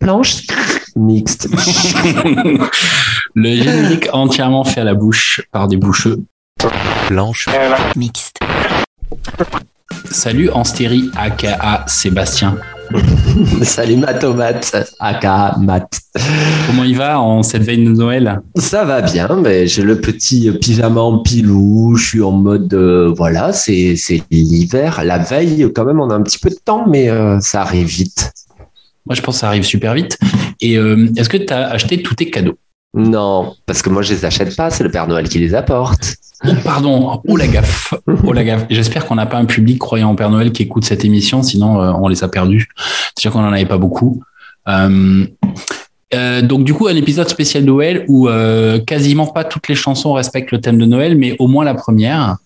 Blanche mixte. Le générique entièrement fait à la bouche par des boucheux. Blanche. Mixte. Salut Anstéry aka Sébastien. Salut ma tomate, aka Mat. Comment il va en cette veille de Noël? Ça va bien, mais j'ai le petit pyjama en pilou, je suis en mode, euh, voilà, c'est c'est l'hiver. La veille, quand même, on a un petit peu de temps, mais euh, ça arrive vite. Moi je pense que ça arrive super vite. Et euh, est-ce que tu as acheté tous tes cadeaux? Non, parce que moi, je les achète pas, c'est le Père Noël qui les apporte. Oh pardon, oh la gaffe, oh la gaffe. J'espère qu'on n'a pas un public croyant en Père Noël qui écoute cette émission, sinon euh, on les a perdus. Déjà qu'on en avait pas beaucoup. Euh, euh, donc du coup un épisode spécial Noël où euh, quasiment pas toutes les chansons respectent le thème de Noël, mais au moins la première.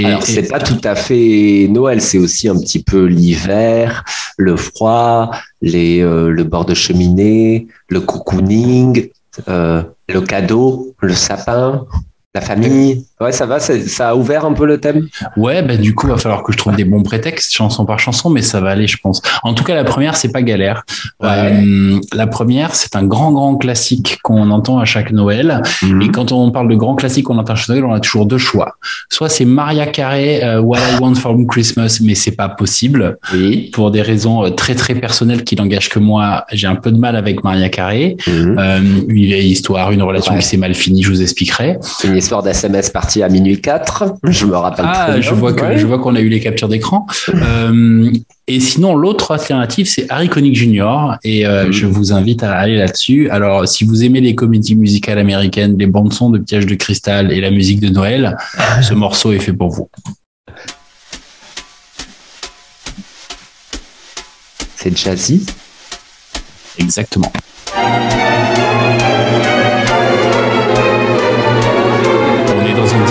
Et, Alors, et- c'est pas tout à fait Noël, c'est aussi un petit peu l'hiver, le froid, les, euh, le bord de cheminée, le cocooning, le cadeau, le sapin, la famille. Ouais, ça va, ça a ouvert un peu le thème? Ouais, bah du coup, il va falloir que je trouve des bons prétextes, chanson par chanson, mais ça va aller, je pense. En tout cas, la première, c'est pas galère. Euh, la première, c'est un grand, grand classique qu'on entend à chaque Noël. Et quand on parle de grand classique qu'on entend à chaque Noël, on a toujours deux choix. Soit c'est Maria Carey, euh, What I Want for Christmas, mais c'est pas possible. Oui. Pour des raisons euh, très, très personnelles qui n'engagent que moi, j'ai un peu de mal avec Maria Carey. Mhm. Euh, une vieille histoire, une relation Ouais. qui s'est mal finie, je vous expliquerai. C'est une histoire d'SMS partie à minuit 4. Je me rappelle très Ah, bien. je vois que Ouais. je vois qu'on a eu les captures d'écran. Euh, et sinon, l'autre alternative, c'est Harry Connick Jr. Et euh, Mhm. je vous invite à aller là-dessus. Alors, si vous aimez les comédies musicales américaines, les bandes son de Piège de cristal et la musique de Noël, ce morceau est fait pour vous. C'est jazzy. Exactement.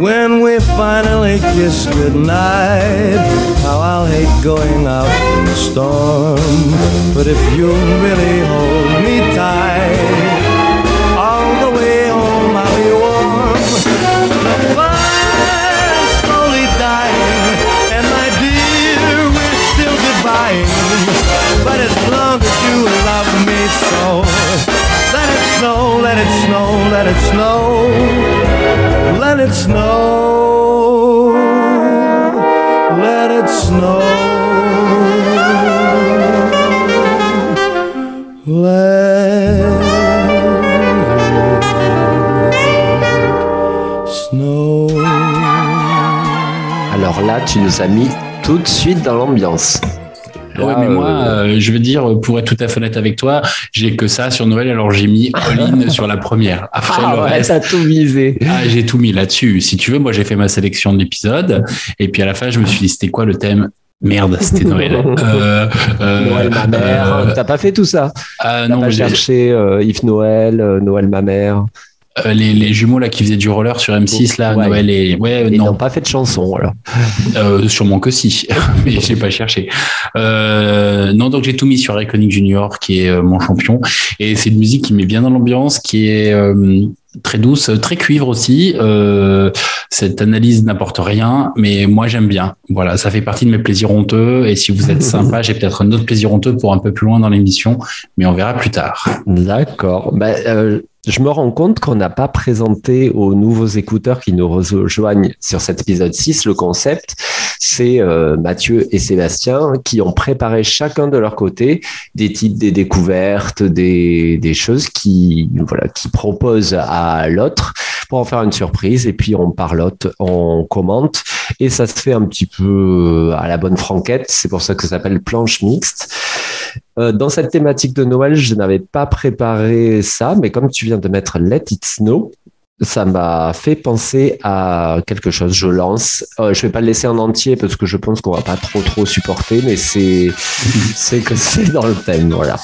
When we finally kiss goodnight, how I'll hate going out in the storm. But if you'll really hold me tight, all the way home I'll be warm. The fire's slowly dying, and my dear, we're still goodbying. But as long as you love me so, let it snow, let it snow, let it snow. Alors là, tu nous as mis tout de suite dans l'ambiance. Ouais, Là, mais moi, euh, je veux dire, pour être tout à fait honnête avec toi, j'ai que ça sur Noël, alors j'ai mis all-in sur la première. Après ah le ouais, reste, tout misé. ah, j'ai tout mis là-dessus. Si tu veux, moi, j'ai fait ma sélection d'épisodes. Et puis à la fin, je me suis dit, c'était quoi le thème? Merde, c'était Noël. Euh, euh, Noël ma mère. euh, T'as pas fait tout ça? ah, T'as non, pas j'ai- cherché Yves Noël, euh, Noël ma mère. Euh, les, les jumeaux là qui faisaient du roller sur M6 là, Ouais. Noël et ouais Ils non, n'ont pas fait de chanson, alors. Euh, sûrement que si, mais j'ai pas cherché. Euh, non, donc j'ai tout mis sur Iconic Junior, qui est euh, mon champion, et c'est une musique qui met bien dans l'ambiance, qui est euh, très douce, très cuivre aussi. Euh, cette analyse n'apporte rien, mais moi j'aime bien. Voilà, ça fait partie de mes plaisirs honteux, et si vous êtes sympa, j'ai peut-être un autre plaisir honteux pour un peu plus loin dans l'émission, mais on verra plus tard. D'accord. Ben, euh, je me rends compte qu'on n'a pas présenté aux nouveaux écouteurs qui nous rejoignent sur cet épisode 6 le concept. C'est euh, Mathieu et Sébastien qui ont préparé chacun de leur côté des titres, des découvertes, des, des choses qui, voilà, qui proposent à l'autre pour en faire une surprise. Et puis on parlote, on commente et ça se fait un petit peu à la bonne franquette. C'est pour ça que ça s'appelle planche mixte. Euh, dans cette thématique de Noël, je n'avais pas préparé ça, mais comme tu viens de mettre Let It Snow, ça m'a fait penser à quelque chose. Je lance. Euh, je vais pas le laisser en entier parce que je pense qu'on va pas trop trop supporter, mais c'est c'est que c'est dans le thème, voilà.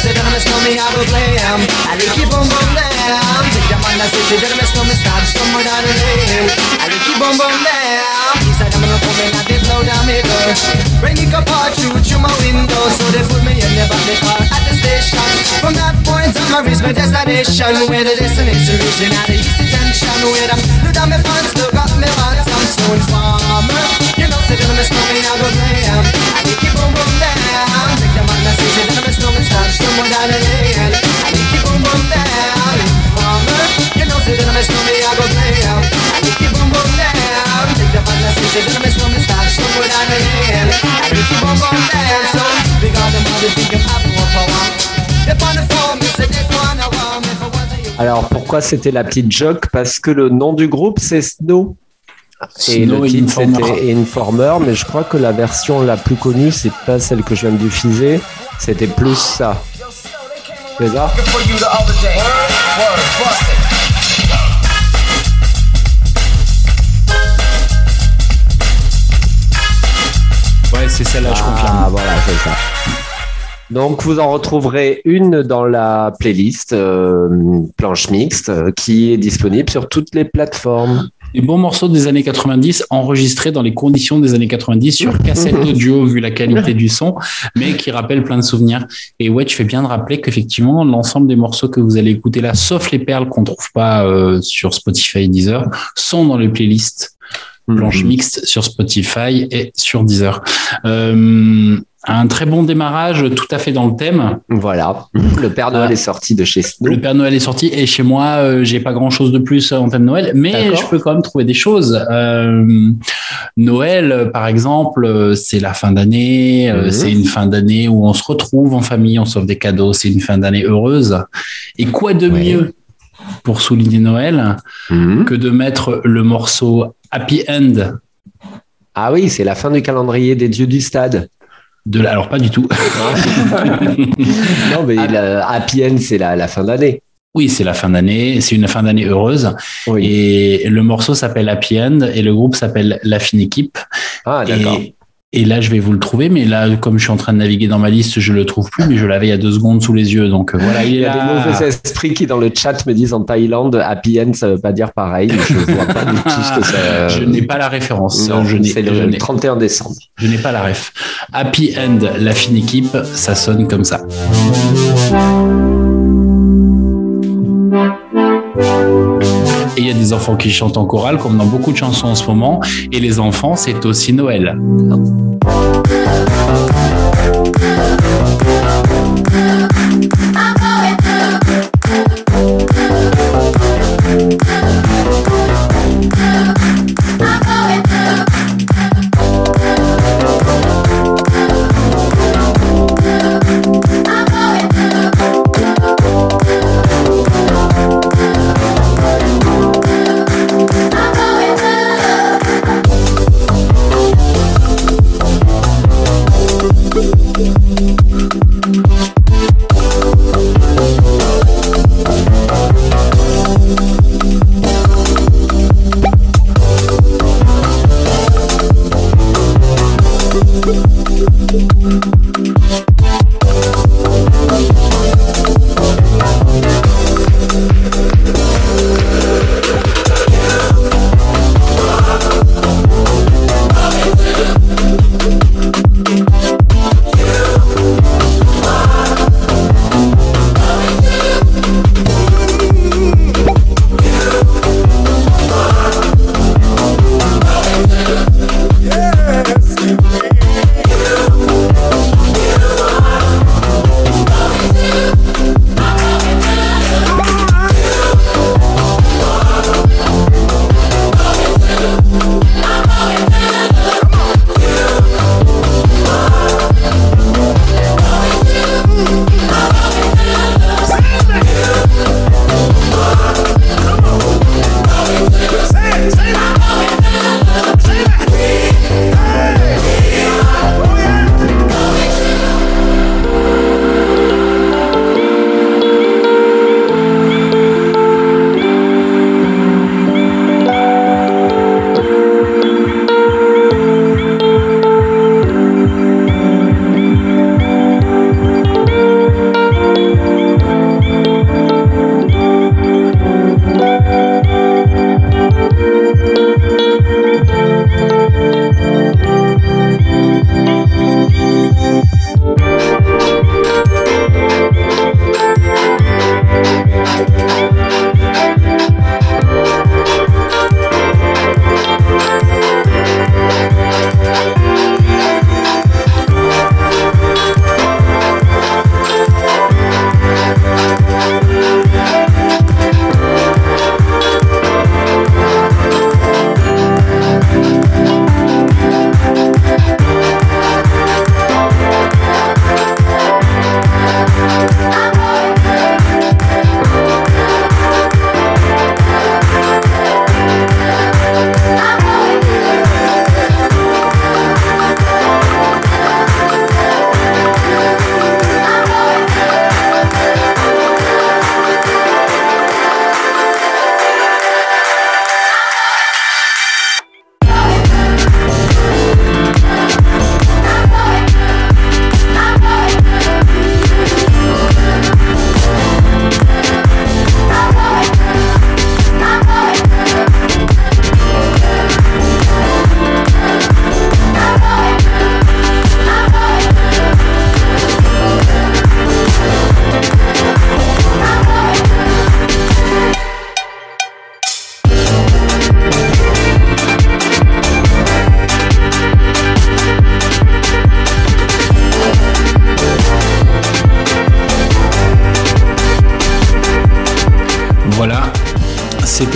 sit down and snow me, I will. I will keep on blame. Take that I'm stop somewhere down the lane. I will keep boom boom down. He said I'm gonna come in and they blow down me door. Rain it up all through through my window, so they put me in the of the car at the station. From that point on, I reached my destination, where the destination reaching at the east detention. Where I look down my pants, look up my pants, I'm so informer. You know, say that I'm a snowman, I go glam. I keep boom boom down. Take the man that says say that I'm a snowman, stop somewhere down the lane. I it boom boom down. Informer, I go. I down. Take the stop somewhere down the. I down. So, the up on the phone, want me for one. Alors pourquoi c'était la petite joke? Parce que le nom du groupe c'est Snow. Et Snow le titre c'était Informer, mais je crois que la version la plus connue, c'est pas celle que je viens de diffuser, c'était plus ça. C'est ça? C'est celle-là, je Ah confirme. voilà, c'est ça. Donc vous en retrouverez une dans la playlist euh, planche mixte euh, qui est disponible sur toutes les plateformes. Des bons morceaux des années 90 enregistrés dans les conditions des années 90 sur cassette audio vu la qualité du son, mais qui rappellent plein de souvenirs. Et ouais, tu fais bien de rappeler qu'effectivement, l'ensemble des morceaux que vous allez écouter là, sauf les perles qu'on trouve pas euh, sur Spotify et Deezer, sont dans les playlists planche Mhm. mixte sur Spotify et sur Deezer. Euh, un très bon démarrage, tout à fait dans le thème. Voilà, le Père Noël Ah. est sorti de chez Snow. Le Père Noël est sorti et chez moi, euh, j'ai pas grand chose de plus en thème Noël, mais je peux quand même trouver des choses. Euh, Noël, par exemple, c'est la fin d'année, euh, Mhm. c'est une fin d'année où on se retrouve en famille, on s'offre des cadeaux, c'est une fin d'année heureuse. Et quoi de Ouais. mieux pour souligner Noël Mhm. que de mettre le morceau Happy End Ah oui, c'est la fin du calendrier des dieux du stade. de la... Alors pas du tout. non, mais Ah. la Happy End, c'est la, la fin d'année. Oui, c'est la fin d'année, c'est une fin d'année heureuse. Oui. Et le morceau s'appelle Happy End et le groupe s'appelle La Fine Équipe. Ah, d'accord. Et, et là, je vais vous le trouver, mais là, comme je suis en train de naviguer dans ma liste, je le trouve plus, mais je l'avais il y a deux secondes sous les yeux. Donc euh, voilà, il y a là. des mauvais esprits qui, dans le chat, me disent en Thaïlande, Happy End, ça veut pas dire pareil. Je vois pas du tout ce que ça. Je n'ai pas la référence. Non, je n'ai c'est le n'ai- 31 décembre. je n'ai pas la ref. Happy End, la fine équipe, ça sonne comme ça. Et il y a des enfants qui chantent en chorale, comme dans beaucoup de chansons en ce moment. Et les enfants, c'est aussi Noël.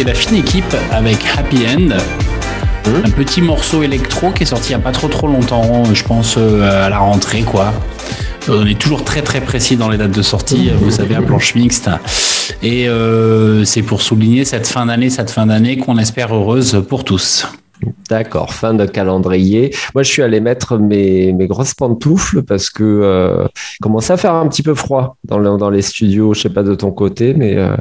C'était la fine équipe avec Happy End. Un petit morceau électro qui est sorti il n'y a pas trop trop longtemps, je pense euh, à la rentrée quoi. On est toujours très très précis dans les dates de sortie, vous savez, à planche mixte. Et euh, c'est pour souligner cette fin d'année, cette fin d'année qu'on espère heureuse pour tous. D'accord, fin de calendrier. Moi, je suis allé mettre mes, mes grosses pantoufles parce que euh, commençait à faire un petit peu froid dans, le- dans les studios. Je sais pas de ton côté, mais euh,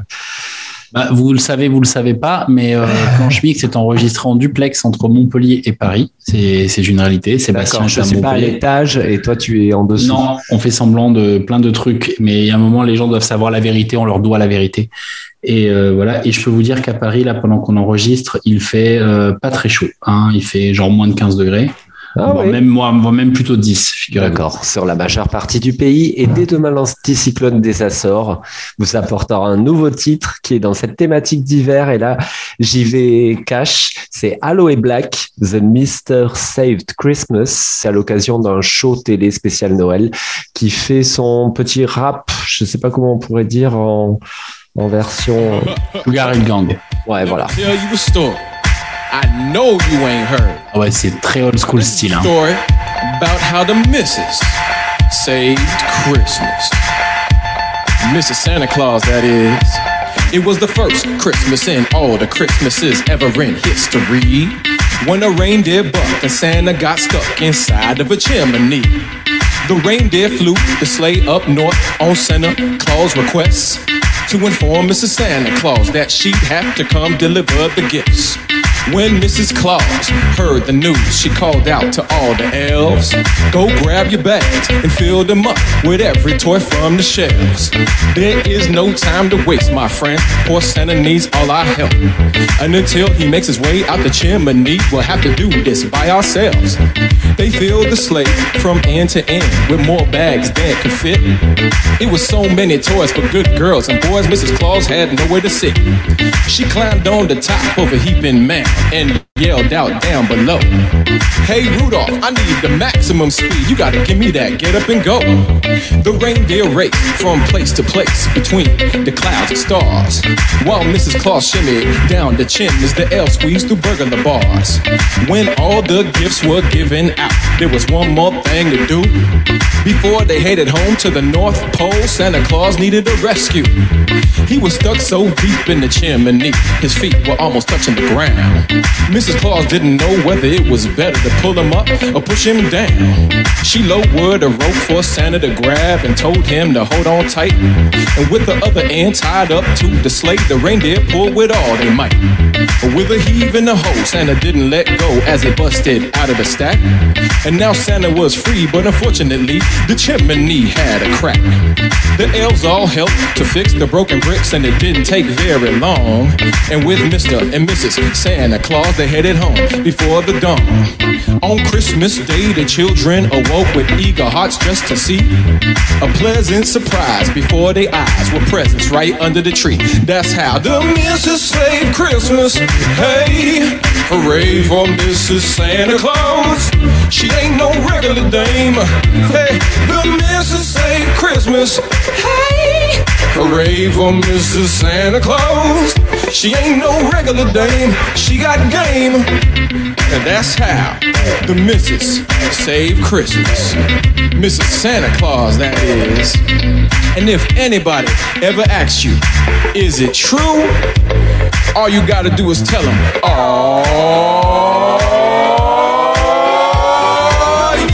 Bah, vous le savez, vous le savez pas, mais euh, Planche Mix est enregistré en duplex entre Montpellier et Paris. C'est une réalité. Sébastien je suis pas à l'étage et toi, tu es en dessous. Non, on fait semblant de plein de trucs, mais il y a un moment, les gens doivent savoir la vérité, on leur doit la vérité. Et euh, voilà. Et je peux vous dire qu'à Paris, là, pendant qu'on enregistre, il fait euh, pas très chaud. Hein. Il fait genre moins de 15 degrés. Ah oui. même moi, même plutôt 10, figurez-vous. D'accord, sur la majeure partie du pays. Et dès demain, l'anticyclone des Açores vous apportera un nouveau titre qui est dans cette thématique d'hiver. Et là, j'y vais cash. C'est Aloe Black, The Mister Saved Christmas. C'est à l'occasion d'un show télé spécial Noël qui fait son petit rap, je sais pas comment on pourrait dire en, en version. Sugar Hill Gang. Ouais, voilà. I know you ain't heard. Ah Ouais, c'est très old school style. Hein. Story about how the missus saved Christmas. Mrs. Santa Claus, that is. It was the first Christmas in all the Christmases ever in history. When a reindeer bucked and Santa got stuck inside of a chimney. The reindeer flew the sleigh up north on Santa Claus' request to inform Mrs. Santa Claus that she'd have to come deliver the gifts. When Mrs. Claus heard the news, she called out to all the elves Go grab your bags and fill them up with every toy from the shelves. There is no time to waste, my friend. Poor Santa needs all our help. And until he makes his way out the chimney, we'll have to do this by ourselves. They filled the sleigh from end to end with more bags than could fit. It was so many toys for good girls and boys, Mrs. Claus had nowhere to sit. She climbed on the top of a heaping mound and yelled out down below. Hey Rudolph, I need the maximum speed. You gotta give me that. Get up and go. The reindeer raced from place to place between the clouds and stars. While Mrs. Claus shimmied down the chimneys, the elves squeezed through burglar bars. When all the gifts were given out, there was one more thing to do. Before they headed home to the North Pole, Santa Claus needed a rescue. He was stuck so deep in the chimney, his feet were almost touching the ground. Mrs. Claus didn't know whether it was better to pull him up or push him down. She lowered a rope for Santa to grab and told him to hold on tight. And with the other end tied up to the sleigh, the reindeer pulled with all they might. But With a heave and the hole, Santa didn't let go as it busted out of the stack. And now Santa was free, but unfortunately, the chimney had a crack. The elves all helped to fix the broken bricks, and it didn't take very long. And with Mr. and Mrs. Santa Claus, they headed home before the dawn. On Christmas Day, the children awoke with eager hearts just to see a pleasant surprise before their eyes were presents right under the tree. That's how the Mrs. Slave Christmas. Hey, hooray for Mrs. Santa Claus. She ain't no regular dame. Hey, the Mrs. Slave Christmas. Hey, hooray for Mrs. Santa Claus. She ain't no regular dame. She got game. And that's how the Mrs. Save Christmas. Mrs. Santa Claus, that is. And if anybody ever asks you, is it true? All you gotta do is tell them, oh,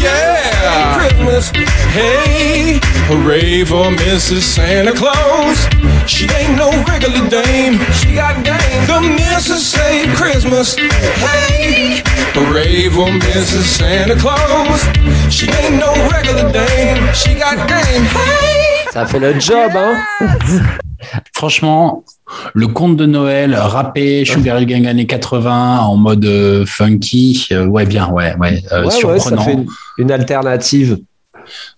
yeah. Christmas, hey, hooray for Mrs. Santa Claus. She ain't no regular dame, she got game. The Mrs. Save Christmas, hey, hooray for Mrs. Santa Claus. She ain't no regular dame, she got game, hey. Ça fait le job, hein Franchement, le conte de Noël rappé, Sugar Hill Gang années 80 en mode euh, funky, euh, ouais bien, ouais, ouais, euh, Ouais, ouais, ça surprenant, fait une, une alternative.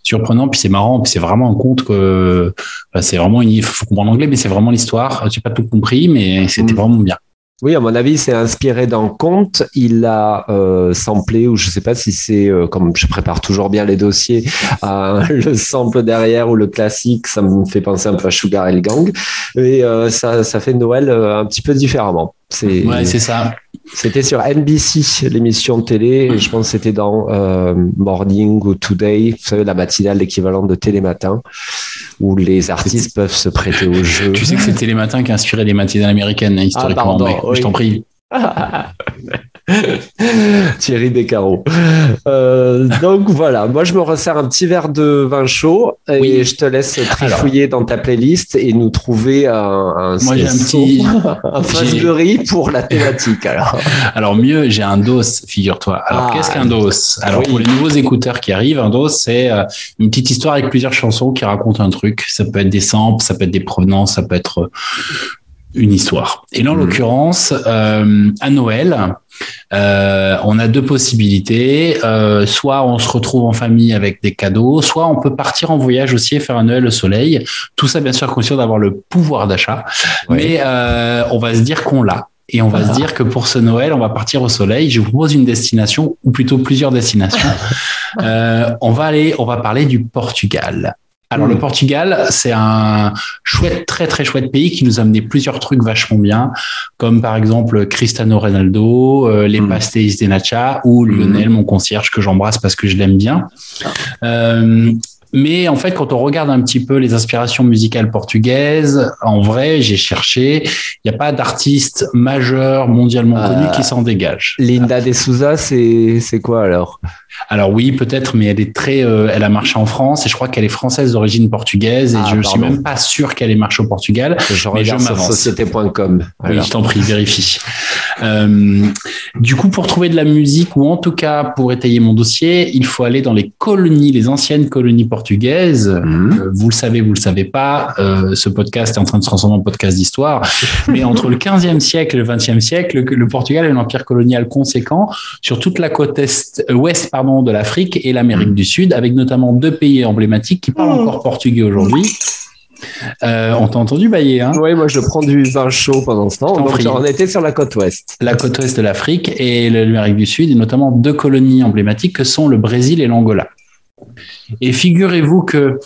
Surprenant, puis c'est marrant, puis c'est vraiment un conte que, bah, c'est vraiment, il faut comprendre l'anglais, mais c'est vraiment l'histoire. J'ai pas tout compris, mais c'était Mm. vraiment bien. Oui, à mon avis, c'est inspiré d'un conte. Il a euh, samplé, ou je sais pas si c'est, euh, comme je prépare toujours bien les dossiers, euh, le sample derrière ou le classique, ça me fait penser un peu à Sugar et le Gang. Et euh, ça, ça fait Noël euh, un petit peu différemment. C'est, Ouais, c'est ça. c'était sur NBC, l'émission de télé, je pense que c'était dans euh, Morning ou Today, vous savez, la matinale, l'équivalent de Télématin, où les artistes peuvent se prêter au jeu. Tu sais que c'est Télématin qui a inspiré les matinales américaines, hein, historiquement. pardon, mais oui. Je t'en prie. Thierry Beccaro. Euh, donc voilà, moi je me resserre un petit verre de vin chaud et Oui. je te laisse trifouiller dans ta playlist et nous trouver un, un, Moi, un petit- un pour la thématique. Alors, Alors mieux, j'ai un dos, figure-toi. Alors Ah. qu'est-ce qu'un dos? Alors Oui. pour les nouveaux écouteurs qui arrivent, un dos c'est euh, une petite histoire avec plusieurs chansons qui racontent un truc. Ça peut être des samples, ça peut être des provenances, ça peut être euh, une histoire. Et là en Mhm. l'occurrence, euh, à Noël, euh, on a deux possibilités. Euh, soit on se retrouve en famille avec des cadeaux, soit on peut partir en voyage aussi et faire un Noël au soleil. Tout ça bien sûr conscient d'avoir le pouvoir d'achat, Oui. mais euh, on va se dire qu'on l'a. Et on va Ah. se dire que pour ce Noël, on va partir au soleil. Je vous propose une destination, ou plutôt plusieurs destinations. Euh, on va aller, on va parler du Portugal. Alors le Portugal, c'est un chouette, très très chouette pays qui nous a amené plusieurs trucs vachement bien, comme par exemple Cristiano Ronaldo, euh, les Mm. pastéis de Nacha ou Lionel, mon concierge que j'embrasse parce que je l'aime bien. Euh, mais en fait, quand on regarde un petit peu les inspirations musicales portugaises, en vrai, j'ai cherché, il n'y a pas d'artiste majeur mondialement Euh, connu qui s'en dégage. Linda de Souza, c'est c'est quoi alors? Alors oui, peut-être, mais elle est très, euh, elle a marché en France et je crois qu'elle est française d'origine portugaise et Ah, je suis pardon. même pas sûr qu'elle ait marché au Portugal. Je Mais je m'avance. société.com. Oui, je t'en prie, vérifie. Euh, du coup, pour trouver de la musique ou en tout cas pour étayer mon dossier, il faut aller dans les colonies, les anciennes colonies portugaises. Mhm. Euh, vous le savez, vous le savez pas, ce podcast est en train de se transformer en podcast d'histoire. Mais entre le 15e siècle et le 20e siècle, le, le Portugal a un empire colonial conséquent sur toute la côte est, ouest pardon, de l'Afrique et l'Amérique du Sud, avec notamment deux pays emblématiques qui parlent encore portugais aujourd'hui. Euh, on t'a entendu bailler, hein? Oui, moi je prends du vin chaud pendant ce temps. Donc on était sur la côte ouest. la côte ouest de l'Afrique et l'Amérique du Sud, et notamment deux colonies emblématiques que sont le Brésil et l'Angola. Et figurez-vous que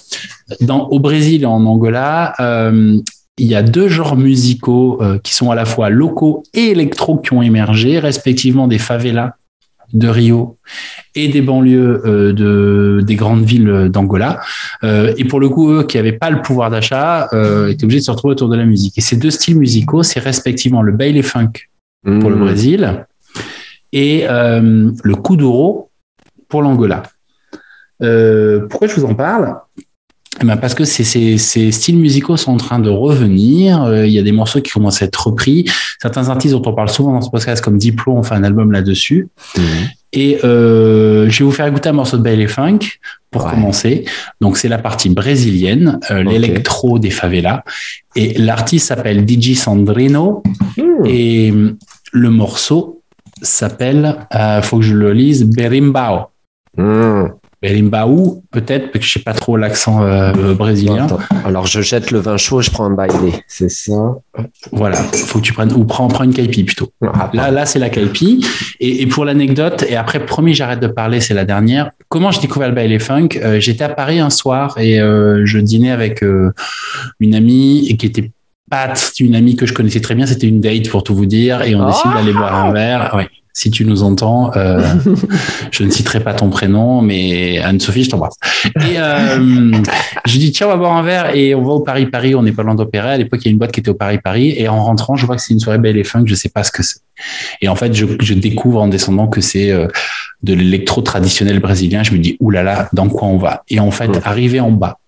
dans, au Brésil et en Angola, euh, il y a deux genres musicaux euh, qui sont à la fois locaux et électro qui ont émergé, respectivement des favelas de Rio et des banlieues euh, de, des grandes villes d'Angola. Euh, et pour le coup, eux qui n'avaient pas le pouvoir d'achat, euh, étaient obligés de se retrouver autour de la musique. Et ces deux styles musicaux, c'est respectivement le baile funk pour le Mhm. Brésil et le kuduro pour l'Angola. Pourquoi je vous en parle? Eh ben, Parce que ces, ces, ces styles musicaux sont en train de revenir. Euh, Il y a des morceaux qui commencent à être repris. Certains artistes dont on parle souvent dans ce podcast, comme Diplo, ont fait un album là-dessus. Mhm. Et euh, je vais vous faire écouter un morceau de baile funk pour Ouais. commencer. Donc c'est la partie brésilienne, euh, l'électro des favelas. Et l'artiste s'appelle DJ Sandrino. Mhm. Et hum, le morceau s'appelle, euh, faut que je le lise, Berimbau. Mhm. Berimbau, peut-être, parce que je sais pas trop l'accent euh, brésilien. Attends. Alors je jette le vin chaud et je prends un bailé. C'est ça? Voilà, faut que tu prennes, ou prends, prends une caipi plutôt. Ah, Là, là, c'est la caipi. Et, et pour l'anecdote, et après, promis, j'arrête de parler, c'est la dernière. Comment j'ai découvert le baile funk? Euh, J'étais à Paris un soir et euh, je dînais avec une amie et qui était pas une amie que je connaissais très bien. C'était une date pour tout vous dire et on décide d'aller boire un verre. Ouais. Si tu nous entends, euh, je ne citerai pas ton prénom, mais Anne-Sophie, je t'embrasse. Et euh, je dis tiens, on va boire un verre et on va au Paris Paris. On n'est pas loin d'opéra. À l'époque, il y a une boîte qui était au Paris Paris et en rentrant, je vois que c'est une soirée belle et funk. Je sais pas ce que c'est. Et en fait, je, je découvre en descendant que c'est euh, de l'électro traditionnel brésilien. Je me dis oulala, dans quoi on va? Et en fait, arrivé en bas,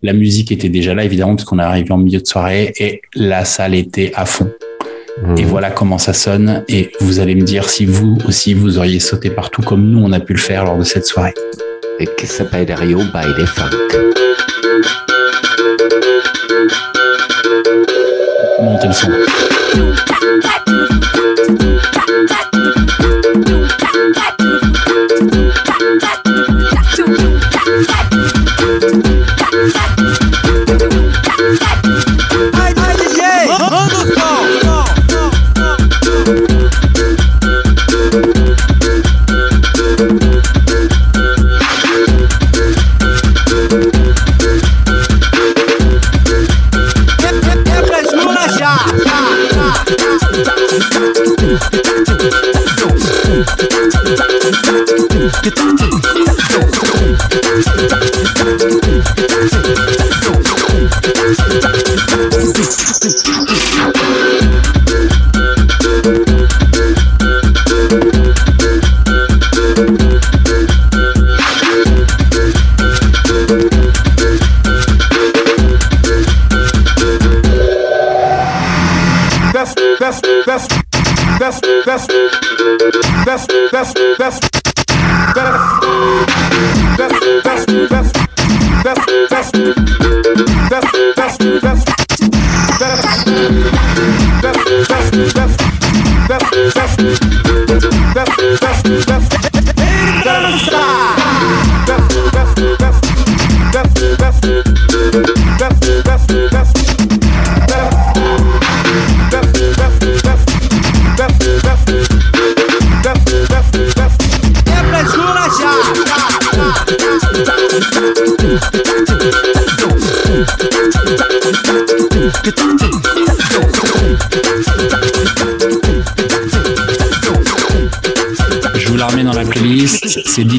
la musique était déjà là évidemment parce qu'on est arrivé en milieu de soirée et la salle était à fond. Et Mhm. voilà comment ça sonne. Et vous allez me dire si vous aussi vous auriez sauté partout comme nous on a pu le faire lors de cette soirée. Et que s'appelle Rio Baile Funk. Montez le son. Get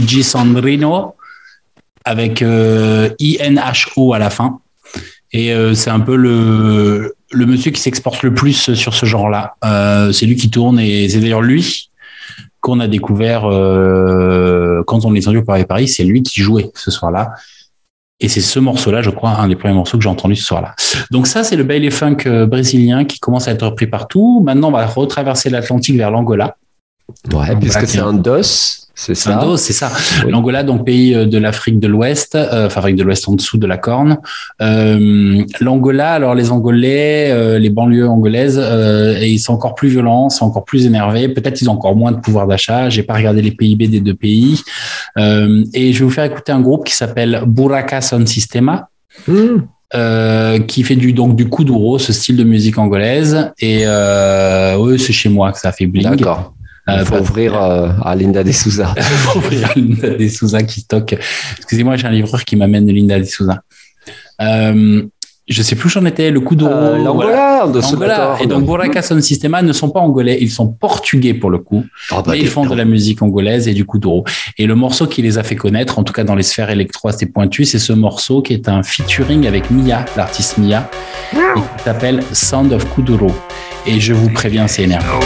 DJ Sandrino avec euh, INHO à la fin. Et euh, c'est un peu le, le monsieur qui s'exporte le plus sur ce genre-là. Euh, c'est lui qui tourne et c'est d'ailleurs lui qu'on a découvert euh, quand on est entendu par Paris. C'est lui qui jouait ce soir-là. Et c'est ce morceau-là, je crois, un des premiers morceaux que j'ai entendu ce soir-là. Donc ça, c'est le baile funk brésilien qui commence à être repris partout. Maintenant, on va retraverser l'Atlantique vers l'Angola. Ouais, puisque c'est un dos, c'est ça. C'est ça. Oui. L'Angola, donc pays euh, de l'Afrique de l'Ouest, euh, enfin Afrique de l'Ouest en dessous de la Corne. Euh, L'Angola, alors les Angolais, euh, les banlieues angolaises, et ils sont encore plus violents, sont encore plus énervés. Peut-être ils ont encore moins de pouvoir d'achat. J'ai pas regardé les PIB des deux pays. Et je vais vous faire écouter un groupe qui s'appelle Buraka Sound Sistema. Hmm. euh, qui fait du donc du kuduro, ce style de musique angolaise. Et euh, oui, c'est chez moi que ça fait bling. D'accord. Il Euh, faut parce- ouvrir euh, à Linda de Souza. pour ouvrir Linda de Souza qui stocke. Excusez-moi, j'ai un livreur qui m'amène de Linda de Souza. Euh, je sais plus où j'en étais, le Kuduro. Euh. L'Angola, de ce Angola. d'accord. Et donc, Boraka Sound Systema ne sont pas angolais, ils sont portugais pour le coup, Ah bah, mais ils font de la musique angolaise et du kuduro. Et le morceau qui les a fait connaître, en tout cas dans les sphères électro assez pointues, c'est ce morceau qui est un featuring avec Mia, l'artiste Mia, et qui s'appelle Sound of Kuduro. Et je vous préviens, c'est énervant.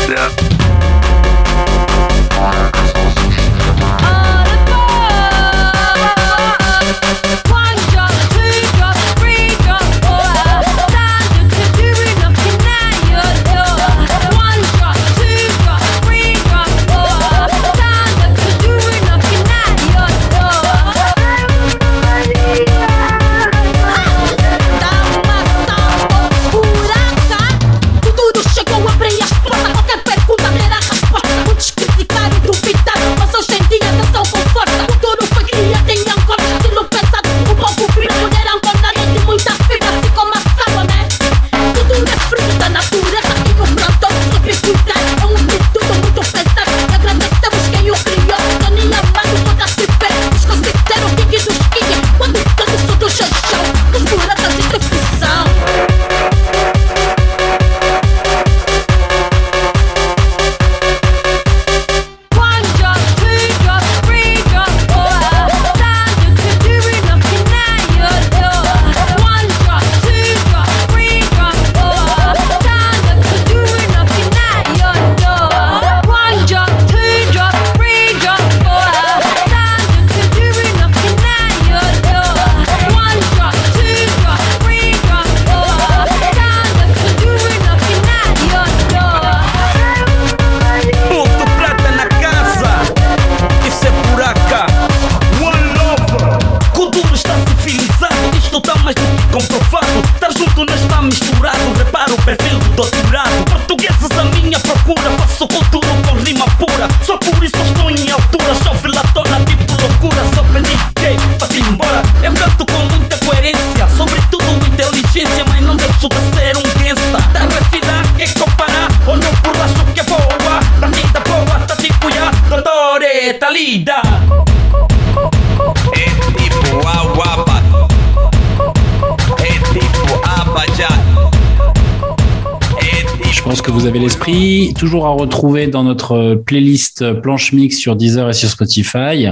À retrouver dans notre playlist planche mix sur Deezer et sur Spotify.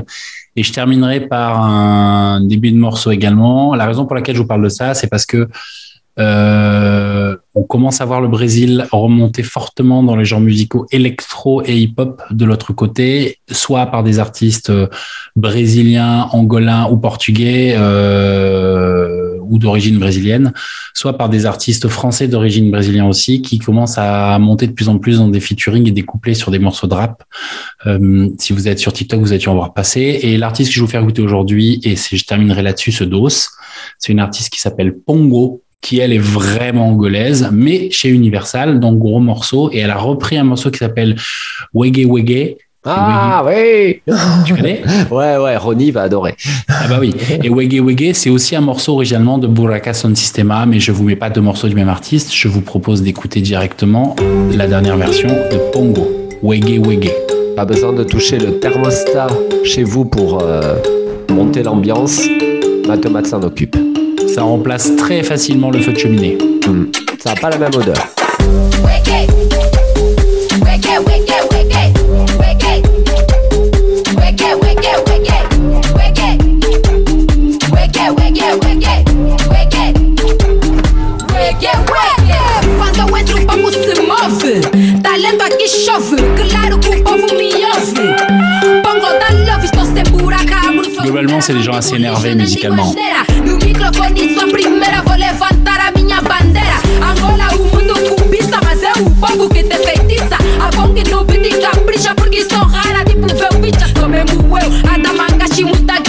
Et je terminerai par un début de morceau également. La raison pour laquelle je vous parle de ça, c'est parce que euh, on commence à voir le Brésil remonter fortement dans les genres musicaux électro et hip-hop de l'autre côté, soit par des artistes euh, brésiliens, angolins ou portugais euh, ou d'origine brésilienne, soit par des artistes français d'origine brésilienne aussi, qui commencent à monter de plus en plus dans des featuring et des couplets sur des morceaux de rap. Euh, si vous êtes sur TikTok, vous êtes dû en voir passer. Et l'artiste que je vous faire écouter aujourd'hui, et je terminerai là-dessus, ce dos, c'est une artiste qui s'appelle Pongo, qui elle est vraiment angolaise, mais chez Universal, donc gros morceau, et elle a repris un morceau qui s'appelle Wege Wege. Ah oui Tu connais Ouais, ouais, Ronnie va adorer. Ah bah oui. Et Wege Wege, c'est aussi un morceau originalement de Buraka Sound Systema, mais je vous mets pas deux morceaux du même artiste. Je vous propose d'écouter directement la dernière version de Pongo. Wege Wege. Pas besoin de toucher le thermostat chez vous pour euh, monter l'ambiance. Ma tomate s'en occupe. Ça remplace très facilement le feu de cheminée. Hmm. Ça n'a pas la même odeur. Talento aqui chove Claro que o povo me ouve Pongo da love Estou sem buraco abro fogo Globalement, c'est des gens assez énervés musicalement. No microfone sou a primeira Vou levantar a minha bandeira Angola o mundo cobiça Mas é o povo que te feitiça A bom que no beat capricha Porque sou rara tipo velvicha Sou mesmo eu A da mangachi muito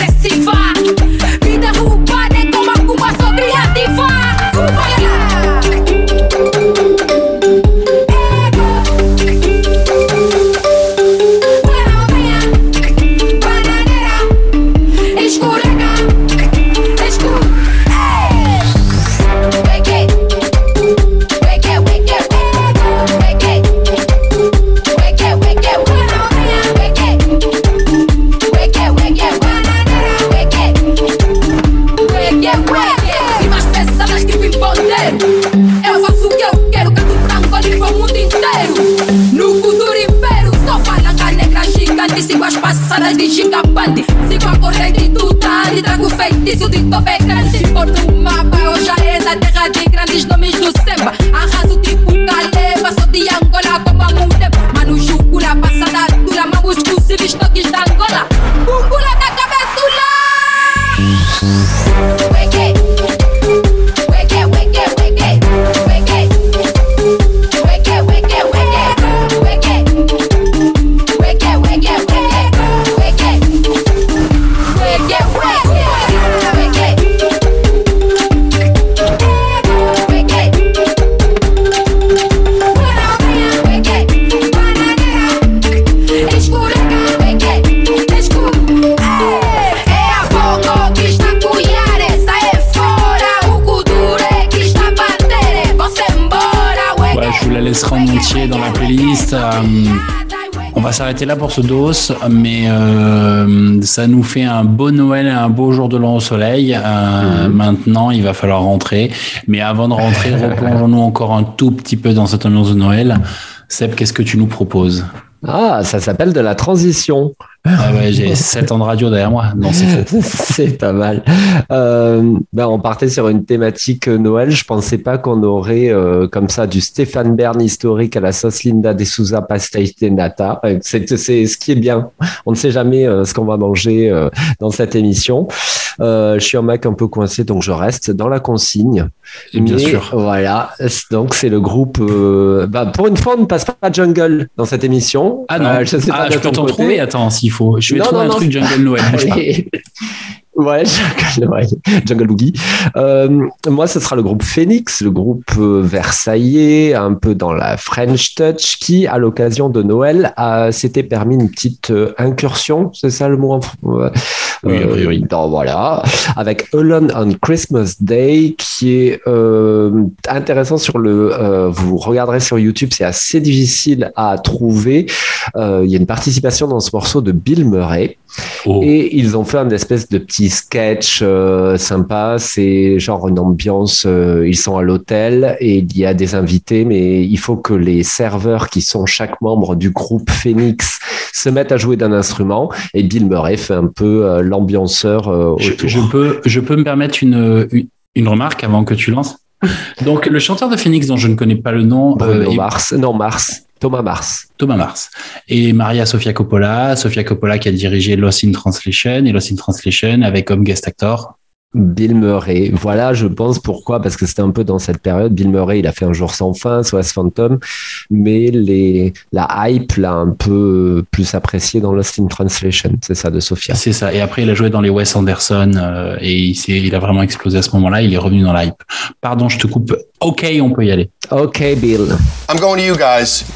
piso va s'arrêter là pour ce dos, mais euh, ça nous fait un beau Noël et un beau jour de l'an au soleil. Euh, Maintenant, il va falloir rentrer. Mais avant de rentrer, replongeons-nous encore un tout petit peu dans cette ambiance de Noël. Seb, qu'est-ce que tu nous proposes? Ah, ça s'appelle de la transition. Ah ouais, j'ai 7 ans de radio derrière moi. Non, c'est pas mal. Euh, ben, on partait sur une thématique euh, Noël. Je pensais pas qu'on aurait euh, comme ça du Stéphane Bern historique à la sauce Linda de Souza Pasteite Nata. C'est ce qui est bien. On ne sait jamais euh, ce qu'on va manger euh, dans cette émission. Euh, je suis un mec un peu coincé, donc je reste dans la consigne. Et bien Mais, sûr. Voilà. Donc c'est le groupe. euh, bah, pour une fois, on ne passe pas jungle dans cette émission. Ah non, Euh, je sais pas ah, de je peux t'en trouver. Attends, s'il faut. Je vais Non, trouver non, un non. truc Jungle Noël. Ouais, Jungle, ouais, Jungle Boogie. Euh, moi, ce sera le groupe Phoenix, le groupe euh, versaillais, un peu dans la French Touch, qui, à l'occasion de Noël, s'était permis une petite euh, incursion, c'est ça le mot ouais. Oui, a priori. dans- voilà, avec Alone on Christmas Day, qui est euh, intéressant sur le. euh, vous regarderez sur YouTube, c'est assez difficile à trouver. Euh, Il y a une participation dans ce morceau de Bill Murray. Oh. Et ils ont fait un espèce de petit sketch euh, sympa. C'est genre une ambiance. euh, ils sont à l'hôtel et il y a des invités, mais il faut que les serveurs qui sont chaque membre du groupe Phoenix se mettent à jouer d'un instrument. Et Bill Murray fait un peu euh, l'ambianceur euh, Je, autour. je peux, je peux me permettre une, une, une remarque avant que tu lances. Donc, le chanteur de Phoenix, dont je ne connais pas le nom, Bruno euh, Mars, non Mars, Thomas Mars. Thomas Mars. Et Maria Sofia Coppola, Sofia Coppola qui a dirigé Lost in Translation et Lost in Translation avec comme guest actor. Bill Murray. Voilà, je pense pourquoi, parce que c'était un peu dans cette période. Bill Murray, il a fait un jour sans fin, soit Phantom, mais les, la hype l'a un peu plus apprécié dans Lost in Translation. C'est ça de Sophia. C'est ça. Et après, il a joué dans les Wes Anderson euh, et il, s'est- il a vraiment explosé à ce moment-là. Il est revenu dans la hype. Pardon, je te coupe. Ok, on peut y aller. Ok, Bill. I'm going to you guys.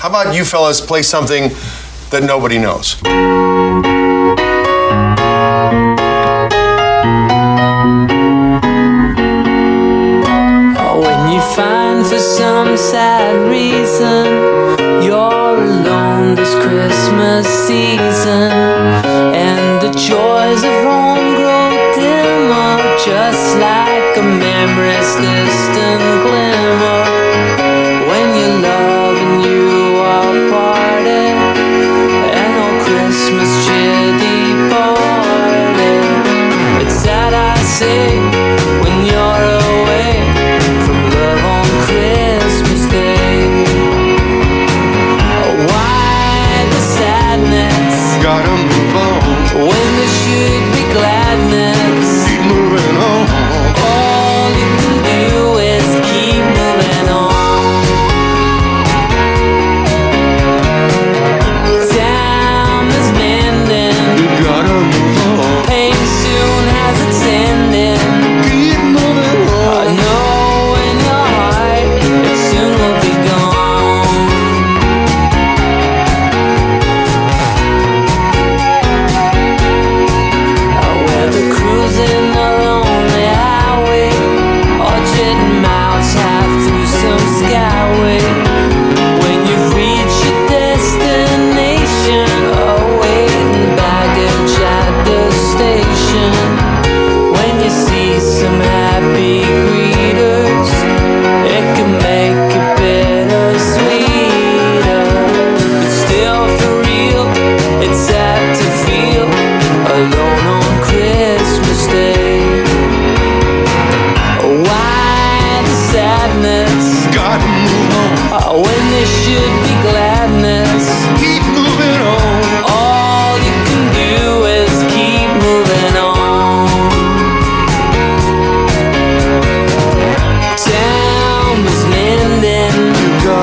How about you fellas play something that nobody knows? Oh, you find for some sad reason you're alone this Christmas season, and the joys of home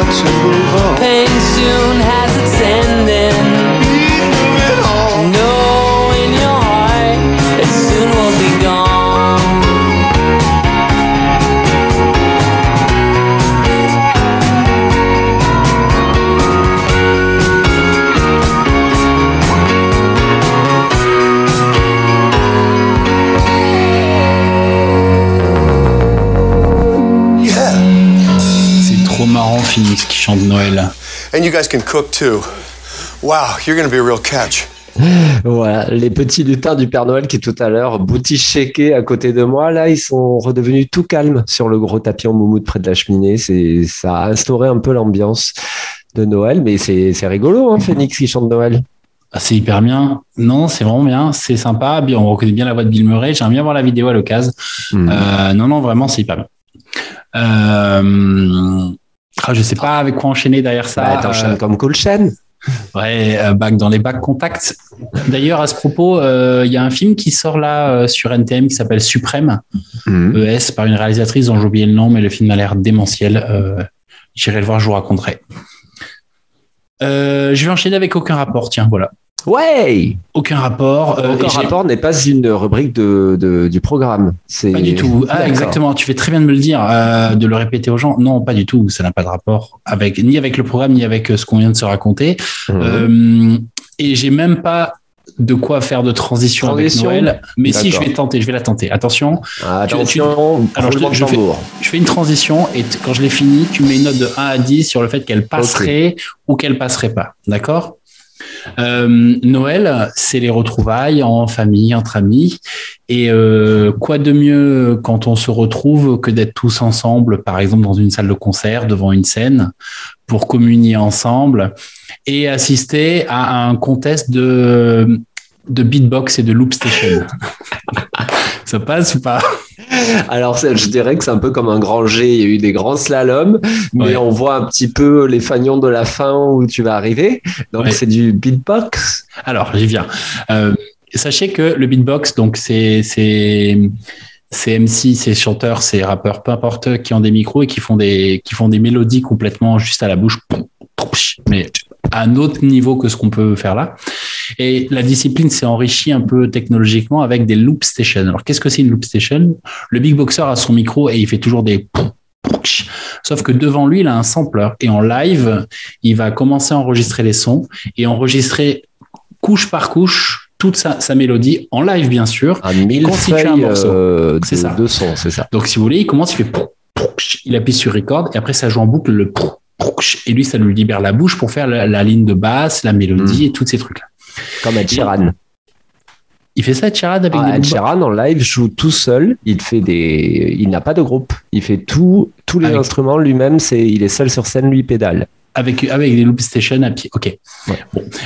move on, And you guys can cook too. Wow, you're gonna be a real catch. Voilà, les petits lutins du Père Noël qui tout à l'heure boutichéquaient à côté de moi, là, ils sont redevenus tout calmes sur le gros tapis en moumoute près de la cheminée. C'est, ça a instauré un peu l'ambiance de Noël, mais c'est, c'est rigolo, hein, Phoenix qui chante Noël. Ah, c'est hyper bien. Non, c'est vraiment bien. C'est sympa. Bien, on reconnaît bien la voix de Bill Murray. J'aime bien voir la vidéo à l'occasion. Hmm. Euh, non, non, vraiment, c'est hyper bien. Euh, ah, je sais pas avec quoi enchaîner derrière ça. Bah, t'enchaînes Euh, comme Cool Chain. ouais, euh, back dans les bacs contacts. D'ailleurs, à ce propos, euh, il y a un film qui sort là sur NTM qui s'appelle Suprême, Hmm. ES, par une réalisatrice dont j'ai oublié le nom, mais le film a l'air démentiel. J'irai le voir, je vous raconterai. Je vais enchaîner avec aucun rapport. Tiens, voilà. Ouais! Aucun rapport. Euh, Aucun rapport n'est pas une rubrique de, de- du programme. C'est... Pas du tout. Ah, exactement. Tu fais très bien de me le dire, euh, de le répéter aux gens. Non, pas du tout. Ça n'a pas de rapport avec ni avec le programme ni avec euh, ce qu'on vient de se raconter. Mhm. Euh, et j'ai même pas de quoi faire de transition, Transition avec Noël. Mais si, je vais tenter. Je vais la tenter. Attention. Ah, tu- Attention, Alors, je, je fais, je fais une transition et t- quand je l'ai fini, tu mets une note de 1 à 10 sur le fait qu'elle passerait ou qu'elle passerait pas. D'accord? Euh, Noël, c'est les retrouvailles en famille, entre amis. Et euh, quoi de mieux quand on se retrouve que d'être tous ensemble, par exemple dans une salle de concert, devant une scène, pour communier ensemble et assister à un contest de, de beatbox et de loop station? Ça passe ou pas? Alors, je dirais que c'est un peu comme un grand G. Il y a eu des grands slaloms, mais Ouais. on voit un petit peu les fagnons de la fin où tu vas arriver. Donc, Ouais. c'est du beatbox. Alors, j'y viens. Euh, sachez que le beatbox, donc c'est c'est c'est MC, c'est chanteurs, c'est rappeurs, peu importe, qui ont des micros et qui font des qui font des mélodies complètement juste à la bouche, mais à un autre niveau que ce qu'on peut faire là. Et la discipline s'est enrichie un peu technologiquement avec des loop stations. Alors, qu'est-ce que c'est une loop station? Le big boxer a son micro et il fait toujours des Sauf que devant lui, il a un sampler et en live, il va commencer à enregistrer les sons et enregistrer couche par couche toute sa, sa mélodie en live, bien sûr. Un Constitue un morceau. euh, C'est de, ça. de son, c'est ça. Donc, si vous voulez, il commence, il fait il appuie sur record et après, ça joue en boucle le et lui, ça lui libère la bouche pour faire la, la ligne de basse, la mélodie et tous ces trucs-là. Comme Ed Sheeran. Il fait ça, Charade, avec Ah, des Ed Sheeran en live joue tout seul. Il fait des, il n'a pas de groupe. Il fait tout, tous les Avec- instruments lui-même. C'est, il est seul sur scène, lui pédale. Avec, avec des loop stations à pied. Ok. Bon.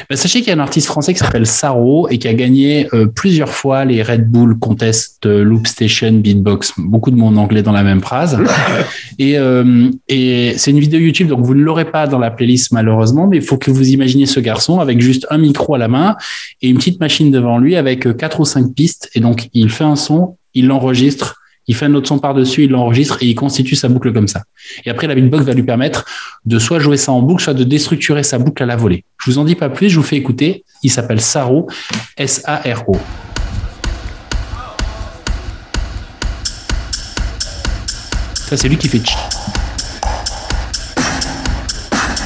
Bah, sachez qu'il y a un artiste français qui s'appelle Saro et qui a gagné euh, plusieurs fois les Red Bull Contest euh, Loop Station Beatbox. Beaucoup de mon anglais dans la même phrase. et euh, et c'est une vidéo YouTube, donc vous ne l'aurez pas dans la playlist malheureusement, mais il faut que vous imaginiez ce garçon avec juste un micro à la main et une petite machine devant lui avec euh, quatre ou cinq pistes. Et donc il fait un son, il l'enregistre. Il fait un autre son par-dessus, il l'enregistre et il constitue sa boucle comme ça. Et après, la beatbox va lui permettre de soit jouer ça en boucle, soit de déstructurer sa boucle à la volée. Je vous en dis pas plus, je vous fais écouter. Il s'appelle Saro, S-A-R-O. Ça, c'est lui qui fait tch.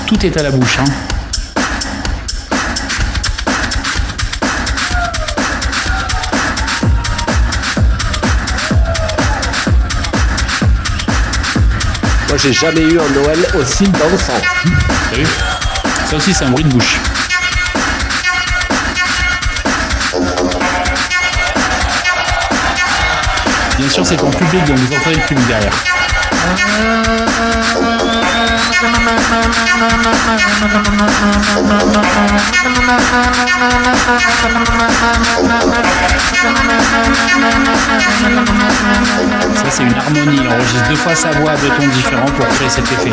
Tout est à la bouche. Hein. J'ai jamais eu un Noël aussi dansant. T'as vu? Ça aussi, c'est un bruit de bouche. Bien sûr, c'est en public, donc vous entendez le derrière. Ça, c'est une harmonie. Il enregistre deux fois sa voix à deux tons différents pour créer cet effet.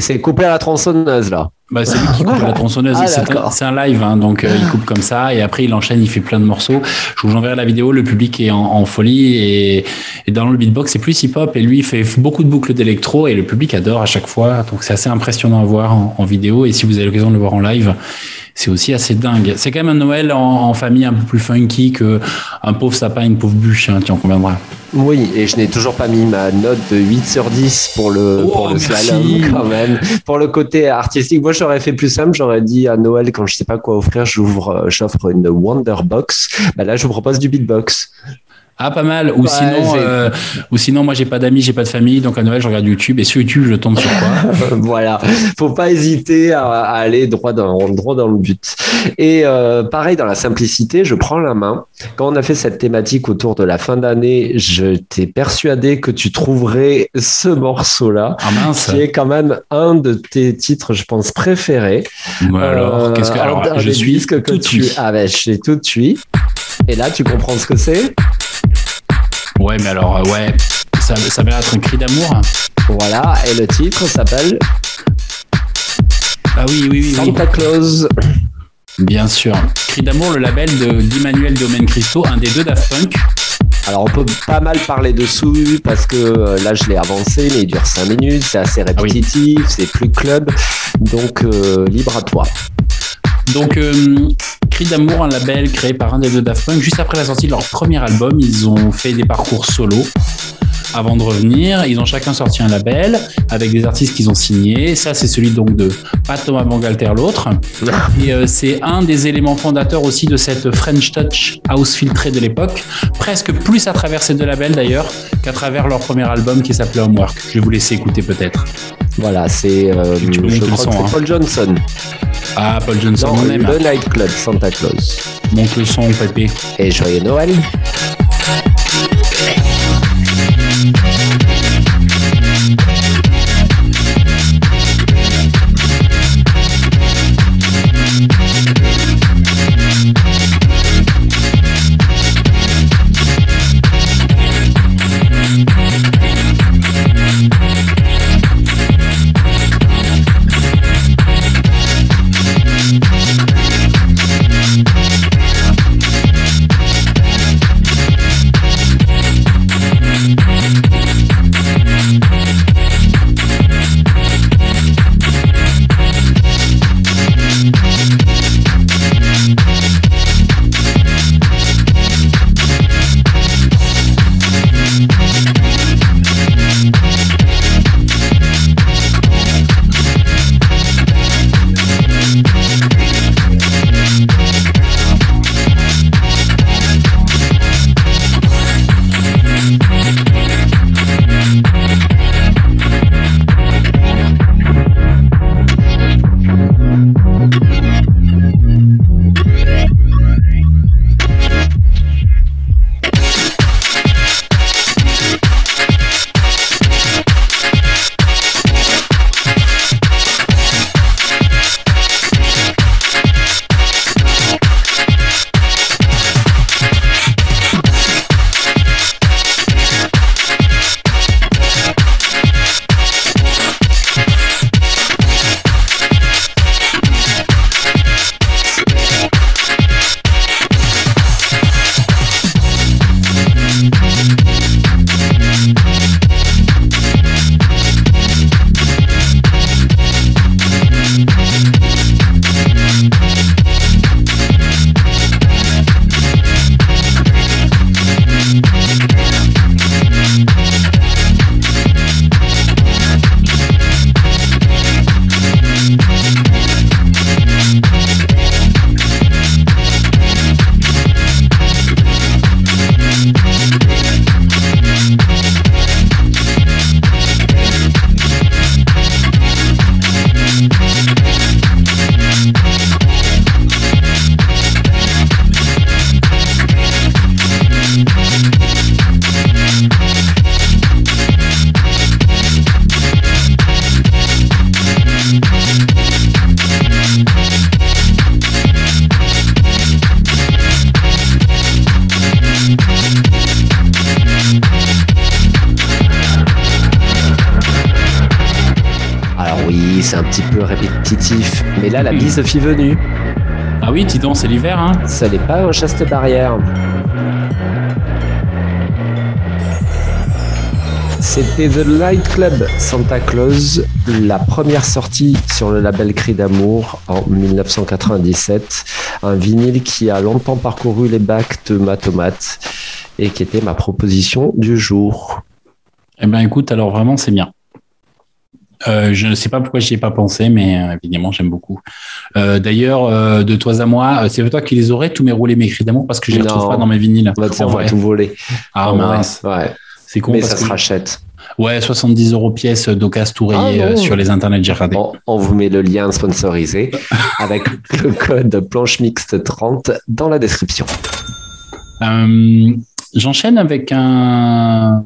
C'est coupé à la tronçonneuse là. Bah, c'est lui qui coupe la tronçonneuse. Ah, c'est, un, d'accord. c'est un live, hein, donc euh, il coupe comme ça et après il enchaîne, il fait plein de morceaux. Je vous enverrai la vidéo. Le public est en, en folie et, et dans le beatbox c'est plus hip-hop et lui il fait beaucoup de boucles d'électro et le public adore à chaque fois. Donc c'est assez impressionnant à voir en, en vidéo et si vous avez l'occasion de le voir en live, c'est aussi assez dingue. C'est quand même un Noël en, en famille un peu plus funky que un pauvre sapin, une pauvre bûche. Hein, tu en conviendras. Oui, et je n'ai toujours pas mis ma note de 8 sur 10 pour le, Oh, pour le slalom quand même. Pour le côté artistique, moi j'aurais fait plus simple, j'aurais dit à Noël quand je sais pas quoi offrir, j'ouvre, euh, j'offre une Wonderbox. Bah là, je vous propose du beatbox. Ah, pas mal. Ou Ouais, sinon, euh, ou sinon, moi, j'ai pas d'amis, j'ai pas de famille, donc à Noël, je regarde YouTube. Et sur YouTube, je tombe sur quoi? Voilà, faut pas hésiter à, à aller droit dans, droit dans le but. Et euh, pareil, dans la simplicité, je prends la main. Quand on a fait cette thématique autour de la fin d'année, je t'ai persuadé que tu trouverais ce morceau-là, Ah qui est quand même un de tes titres, je pense, préférés. Bah alors, Euh, qu'est-ce que alors, un je suis disques que tout tu... Ah ben, je sais tout de suite. Et là, tu comprends ce que c'est? Ouais, mais alors, euh, ouais, ça, ça va être un cri d'amour. Voilà, et le titre s'appelle Ah oui, oui, oui, oui. Santa Claus. Bien sûr. Cri d'amour, le label de Guy Manuel Domaine Christo, un des deux Daft Punk. Alors on peut pas mal parler dessous parce que euh, là je l'ai avancé mais il dure 5 minutes, c'est assez Ah répétitif, c'est plus club, donc euh, libre à toi. Donc, euh, Cri d'amour, un label créé par un des deux Daft. Juste après la sortie de leur premier album, ils ont fait des parcours solo. Avant de revenir, ils ont chacun sorti un label avec des artistes qu'ils ont signés. Ça, c'est celui donc de pas Thomas Bangalter, l'autre. Et euh, c'est un des éléments fondateurs aussi de cette French Touch house filtrée de l'époque. Presque plus à travers ces deux labels d'ailleurs qu'à travers leur premier album qui s'appelait Homework. Je vais vous laisser écouter peut-être. Voilà, c'est euh, je crois son, que c'est hein. Paul Johnson Ah, Paul Johnson, on aime. le nightclub Santa Claus. Monte le son, Pépé. Et joyeux Noël. Là, la bise fit venue. Ah oui, dis donc, c'est l'hiver, hein Ça n'est pas un chaste barrière. C'était The Light Club Santa Claus, la première sortie sur le label Cri d'amour en 1997. Un vinyle qui a longtemps parcouru les bacs de ma tomate et qui était ma proposition du jour. Eh ben écoute, alors vraiment, c'est bien. Euh, je ne sais pas pourquoi j'y ai pas pensé, mais euh, évidemment, j'aime beaucoup. Euh, D'ailleurs, de toi à moi, c'est toi qui les aurais, tous mes roulés, mes cris d'amour, parce que je les Non. retrouve pas dans mes vinyles. Bah, on va tout voler. Ah En mince, Ouais. c'est con. Mais parce ça que- se rachète. Ouais, 70 euros pièce rayé Ah, sur les internets, j'ai regardé. On, on vous met le lien sponsorisé avec le code planche mixte 30 dans la description. J'enchaîne avec un.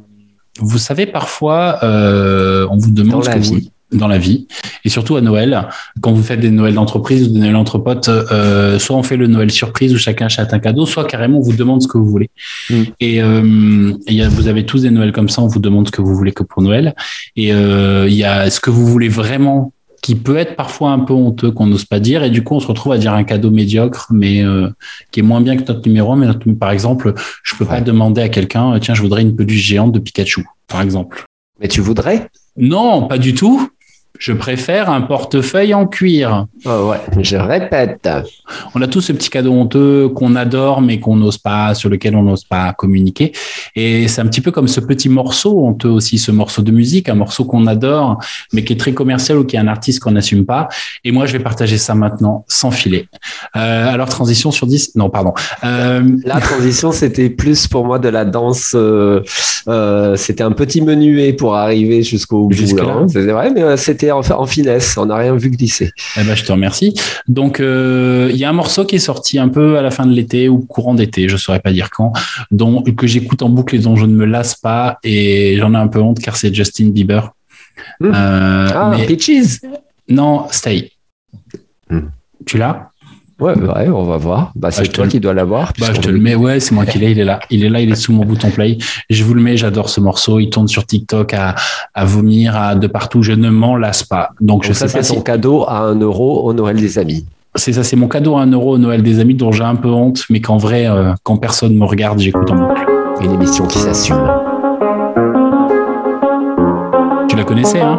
Vous savez, parfois, euh, on vous demande Dans ce la que vous- vie. dans la vie, et surtout à Noël, quand vous faites des Noëls d'entreprise ou des Noëls entre potes, euh, soit on fait le Noël surprise où chacun achète un cadeau, soit carrément on vous demande ce que vous voulez. Mm. Et euh, y a, vous avez tous des Noëls comme ça, on vous demande ce que vous voulez que pour Noël. Et euh, il y a ce que vous voulez vraiment qui peut être parfois un peu honteux qu'on n'ose pas dire. Et du coup on se retrouve à dire un cadeau médiocre mais euh, qui est moins bien que notre numéro. Mais notre- par exemple je peux pas demander à quelqu'un tiens je voudrais une peluche géante de Pikachu par exemple. Mais tu voudrais? Non pas du tout je préfère un portefeuille en cuir Ah ouais, je répète. on a tous ce petit cadeau honteux qu'on adore mais qu'on n'ose pas, sur lequel on n'ose pas communiquer. Et c'est un petit peu comme ce petit morceau honteux aussi, ce morceau de musique, un morceau qu'on adore mais qui est très commercial ou qui est un artiste qu'on n'assume pas. Et moi, je vais partager ça maintenant sans filet. Euh, alors transition sur 10 Non, pardon. Euh, La transition, c'était plus pour moi de la danse. euh, euh, c'était un petit menuet pour arriver jusqu'au bout. Hein. C'est vrai, mais euh, en, en finesse. On n'a rien vu glisser. Eh ben, je te remercie. Donc, euh, il y a un morceau qui est sorti un peu à la fin de l'été ou courant d'été, je saurais pas dire quand, dont que j'écoute en boucle et dont je ne me lasse pas et j'en ai un peu honte car c'est Justin Bieber. Euh, Ah, mais- Peaches. non, Stay. Hmm. Tu l'as? Ouais, ouais, on va voir. Bah, c'est Ah, te toi le- qui dois l'avoir. Bah, je te le mets. Ouais, c'est moi qui l'ai. Il est là. Il est là. Il est sous mon bouton play. Je vous le mets. J'adore ce morceau. Il tourne sur TikTok à, à vomir à, de partout. Je ne m'en lasse pas. Donc, je ça, sais pas c'est si ton cadeau à un euro au Noël des amis. c'est ça. C'est mon cadeau à un euro au Noël des amis dont j'ai un peu honte, mais qu'en vrai, euh, quand personne me regarde, j'écoute en boucle. Une émission qui s'assume. Tu la connaissais, hein?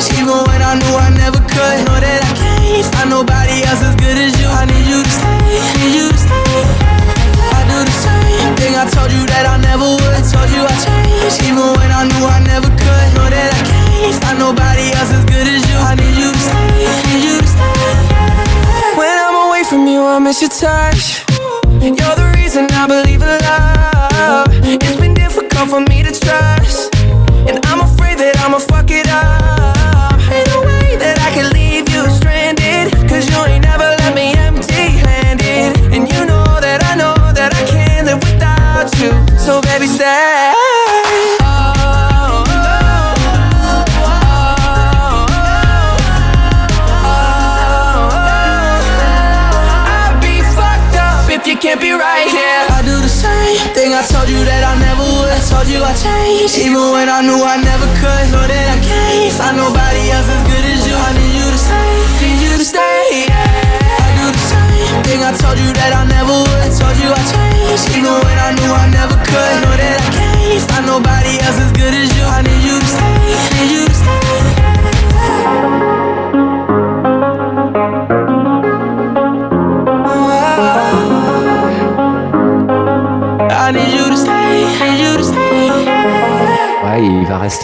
Changed, even when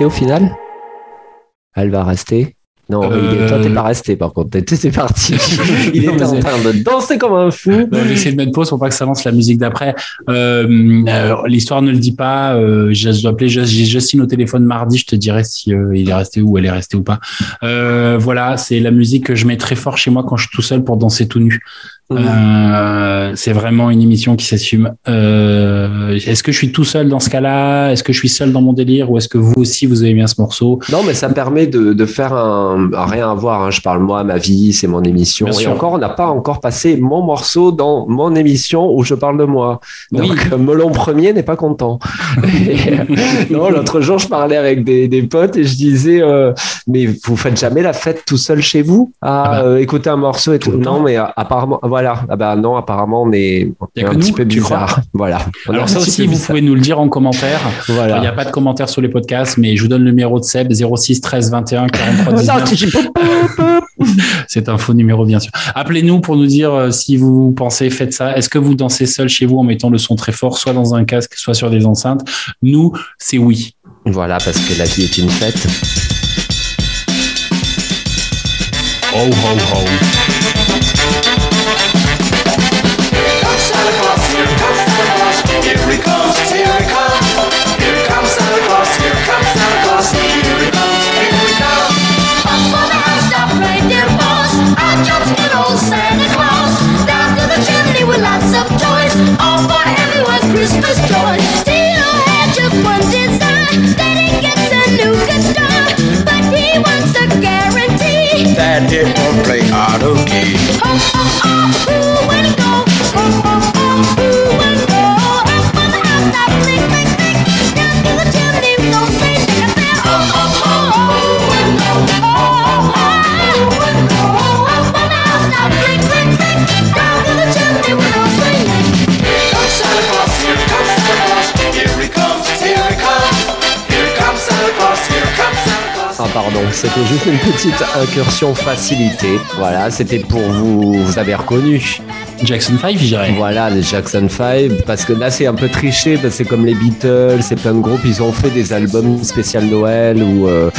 au final? Elle va rester? Non, Euh, toi, t'es pas resté, par contre. T'es parti. Il Non, était en train de danser comme un fou. Bah, J'ai essayé de mettre pause pour pas que ça lance la musique d'après. Euh, euh, L'histoire ne le dit pas. Euh, je dois appeler j'ai Justine au téléphone mardi. Je te dirai si euh, il est resté ou elle est restée ou pas. Euh, voilà, c'est la musique que je mets très fort chez moi quand je suis tout seul pour danser tout nu. Euh, c'est vraiment une émission qui s'assume. Euh, est-ce que je suis tout seul dans ce cas-là? Est-ce que je suis seul dans mon délire? Ou est-ce que vous aussi vous avez bien ce morceau? Non, mais ça permet de, de faire un, rien à voir. hein. Je parle moi, ma vie, c'est mon émission. Bien Et sûr. encore, on n'a pas encore passé mon morceau dans mon émission où je parle de moi. Oui. Donc, euh, Melon premier n'est pas content. Et, non, l'autre jour, je parlais avec des, des potes et je disais, euh, mais vous faites jamais la fête tout seul chez vous à Ah bah. écouter un morceau et tout? le Non, mais apparemment, voilà. Ah bah non, apparemment, on est, on un petit peu bizarre. Voilà. On Alors ça aussi, vous bizarre. pouvez nous le dire en commentaire. Voilà. Il n'y a pas de commentaires sur les podcasts, mais je vous donne le numéro de Seb 06 13 21 43 Non, 19. tu dis pop, pop, pop. C'est un faux numéro, bien sûr. Appelez-nous pour nous dire euh, si vous pensez, faites ça. Est-ce que vous dansez seul chez vous en mettant le son très fort, soit dans un casque, soit sur des enceintes? Nous, c'est oui. Voilà, parce que la vie est une fête. Oh, oh, oh. Play pardon, c'était juste une petite incursion facilitée. Voilà, c'était pour vous, vous avez reconnu. Jackson 5, je dirais. Voilà, les Jackson 5, parce que là c'est un peu triché, parce que c'est comme les Beatles, c'est plein de groupes, ils ont fait des albums spécial Noël, ou euh,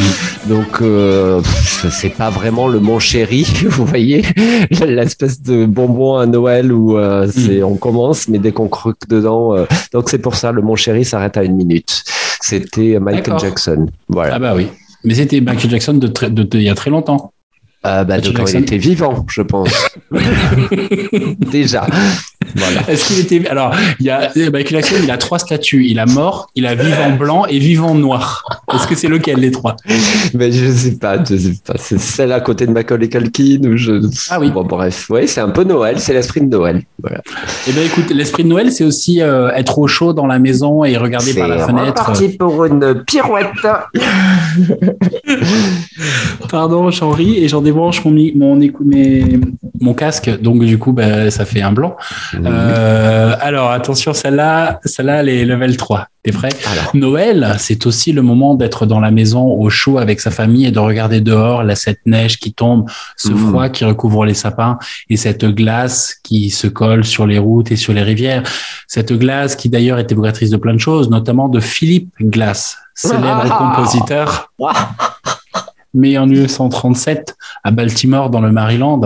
donc euh, c'est pas vraiment le Mon Chéri, vous voyez, l'espèce de bonbon à Noël où euh, c'est on commence, mais dès qu'on croque dedans, euh, donc c'est pour ça le Mon Chéri s'arrête à une minute. C'était Michael. Jackson, voilà. Ah bah oui. Mais c'était Michael Jackson de, de- de- il y a très longtemps. Euh, bah, de quand il était vivant, je pense. Déjà. Voilà. Est-ce qu'il était alors il y a Michael Jackson, il a trois statuts. Il a mort, il a vivant blanc et vivant noir. Est-ce que c'est lequel les trois? Mais je sais pas, je sais pas. C'est celle à côté de Macaulay Culkin ou je. Ah oui. Bon, bref. Oui, c'est un peu Noël, c'est l'esprit de Noël. Voilà. Eh ben écoute, l'esprit de Noël, c'est aussi euh, être au chaud dans la maison et regarder par la C'est fenêtre. reparti pour une pirouette. Pardon, j'en ris et j'en débranche mon, mon, mes- mon casque, donc du coup, bah, ça fait un blanc. Euh, alors, attention, celle-là, celle-là, elle est level 3. T'es prêt? Alors. Noël, c'est aussi le moment d'être dans la maison au chaud avec sa famille et de regarder dehors là, cette neige qui tombe, ce Mhm. froid qui recouvre les sapins et cette glace qui se colle sur les routes et sur les rivières. Cette glace qui d'ailleurs est évocatrice de plein de choses, notamment de Philippe Glass, célèbre Ah. compositeur né en 1937 à Baltimore dans le Maryland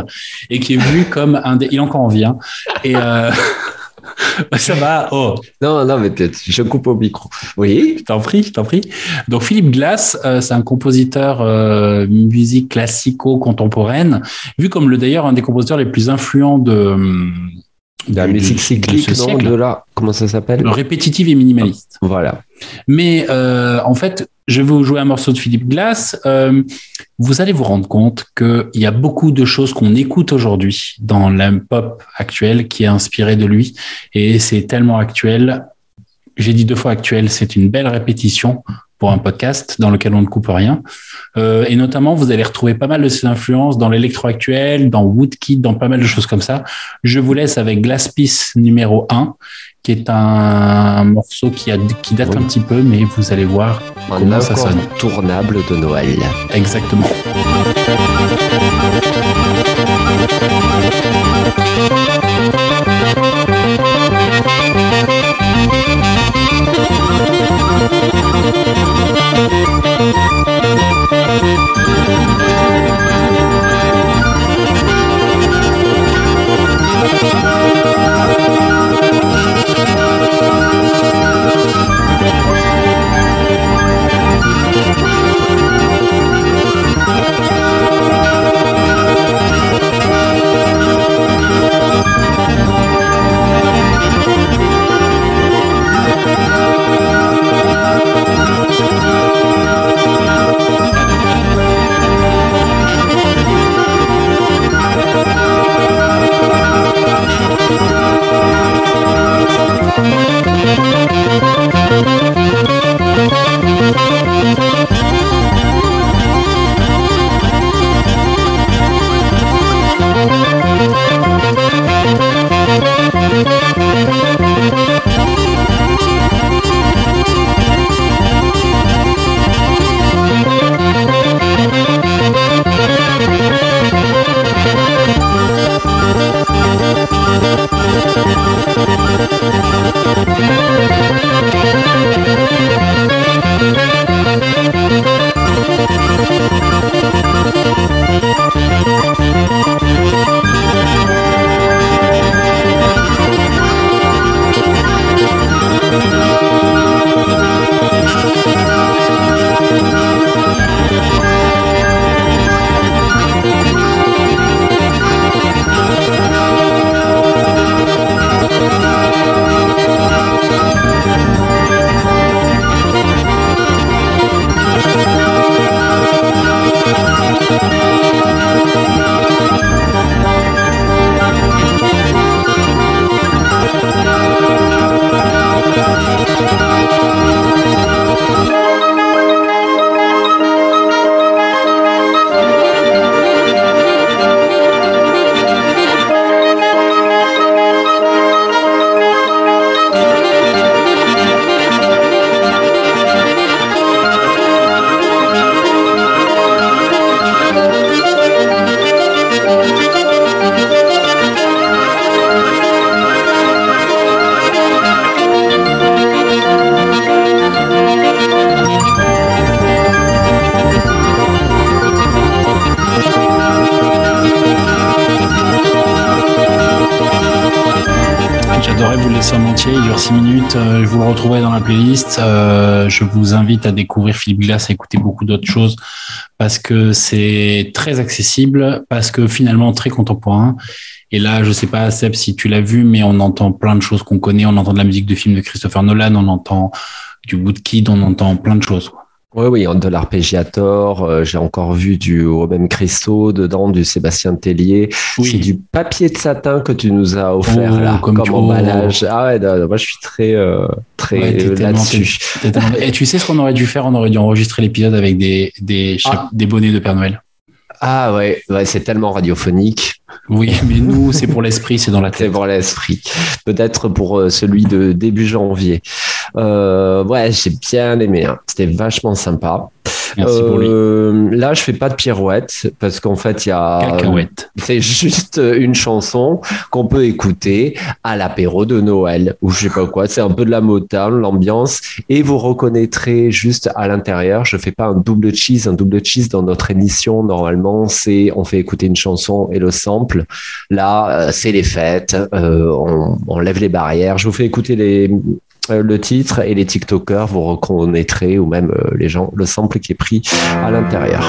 et qui est vu comme un des il est encore en vie hein. et euh... ça va oh Non, non, mais peut-être, je coupe au micro. Oui. je t'en prie je t'en prie donc Philippe Glass euh, c'est un compositeur euh, musique classico contemporaine vu comme le d'ailleurs un des compositeurs les plus influents de hum, De la musique de cyclique, ce non. De là, comment ça s'appelle répétitive et minimaliste Voilà. Mais euh, en fait, je vais vous jouer un morceau de Philippe Glass. Euh, vous allez vous rendre compte qu'il y a beaucoup de choses qu'on écoute aujourd'hui dans la pop actuelle qui est inspirée de lui. Et c'est tellement actuel. J'ai dit deux fois actuel, c'est une belle répétition pour un podcast dans lequel on ne coupe rien. Euh, et notamment, vous allez retrouver pas mal de ses influences dans l'électro actuel, dans Woodkid, dans pas mal de choses comme ça. Je vous laisse avec Glass Piece numéro 1, qui est un morceau qui, a, qui date un petit peu, mais vous allez voir Un comment ça sonne. incontournable de Noël. Exactement. Découvrir Philippe Glass, à écouter beaucoup d'autres choses parce que c'est très accessible, parce que finalement très contemporain. Et là, je sais pas, Seb, si tu l'as vu, mais on entend plein de choses qu'on connaît. On entend de la musique de films de Christopher Nolan, on entend du Woodkid, on entend plein de choses. quoi. Oui, oui, de l'arpégiator. euh, J'ai encore vu du Robin Christo dedans, du Sébastien Tellier. Oui. C'est du papier de satin que tu nous as offert Oh, là, comme comme, tu- emballage. Ah ouais, non, non, moi je suis très, euh, très Ouais, t'es euh, là-dessus. Et tu sais ce qu'on aurait dû faire? On aurait dû enregistrer l'épisode avec des, des, Ah. des bonnets de Père Noël. Ah ouais, ouais c'est tellement radiophonique. Oui, mais nous, c'est pour l'esprit, c'est dans la C'est tête. pour l'esprit. Peut-être pour euh, celui de début janvier. Euh, ouais, j'ai bien aimé. hein. C'était vachement sympa. Merci pour lui. Euh, Là, je fais pas de pirouette parce qu'en fait, il y a. Cacahuète. C'est juste une chanson qu'on peut écouter à l'apéro de Noël ou je sais pas quoi. C'est un peu de la Motown, l'ambiance. Et vous reconnaîtrez juste à l'intérieur, je fais pas un double cheese. Un double cheese dans notre émission, normalement, c'est on fait écouter une chanson et le sample. Là, euh, c'est les fêtes. euh, on, on lève les barrières. Je vous fais écouter les, euh, le titre et les TikTokers, vous reconnaîtrez ou même euh, les gens, le sample qui est pris à l'intérieur.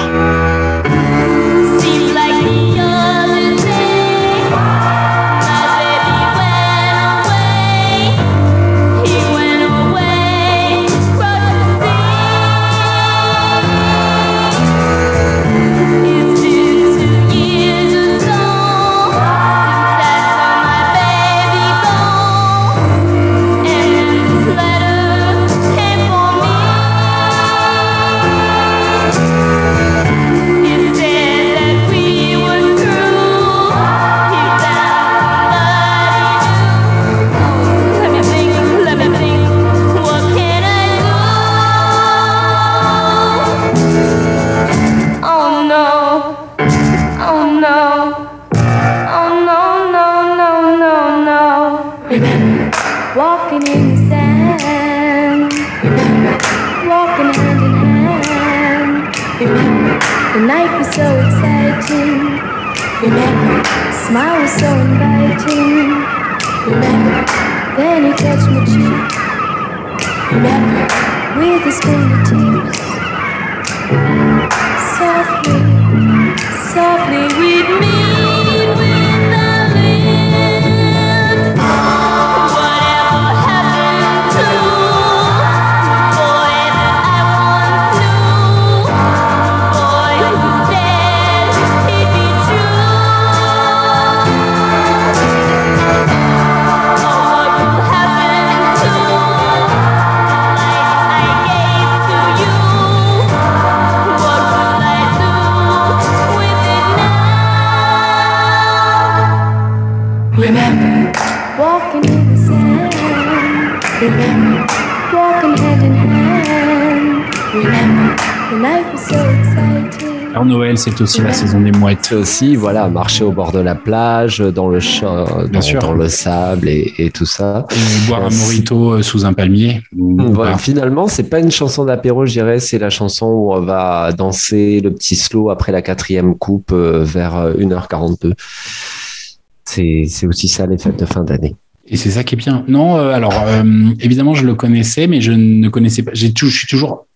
Aussi la saison des mouettes. C'est aussi, voilà, marcher au bord de la plage, dans le champ, dans, sûr. dans le sable et, et tout ça. Et boire un Yes. morito euh, sous un palmier. ou Voilà, finalement, c'est pas une chanson d'apéro, je dirais, c'est la chanson où on va danser le petit slow après la quatrième coupe euh, vers euh, 1h42. C'est c'est aussi ça les fêtes de fin d'année. Et c'est ça qui est bien. Non, euh, alors euh, évidemment, je le connaissais, mais je ne connaissais pas. J'ai toujours, je suis toujours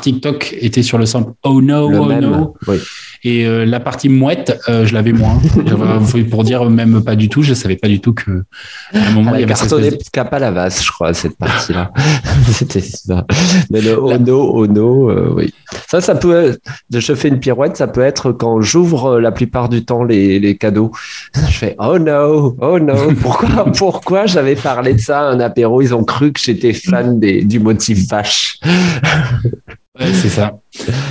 TikTok était sur le sample Oh no, Le oh même, no. oui. Et euh, la partie mouette, euh, je l'avais moins. J'avais- pour dire même pas du tout, je savais pas du tout que à un moment il y avait cette espèce à la vase, je crois, cette partie-là. C'était ça. Mais le ono, ono, euh, oui. Ça, ça peut être, je fais une pirouette, ça peut être quand j'ouvre euh, la plupart du temps les, les cadeaux. Je fais, oh no, oh no. Pourquoi, pourquoi j'avais parlé de ça à un apéro? Ils ont cru que j'étais fan des, du motif vache. Ouais, c'est ça.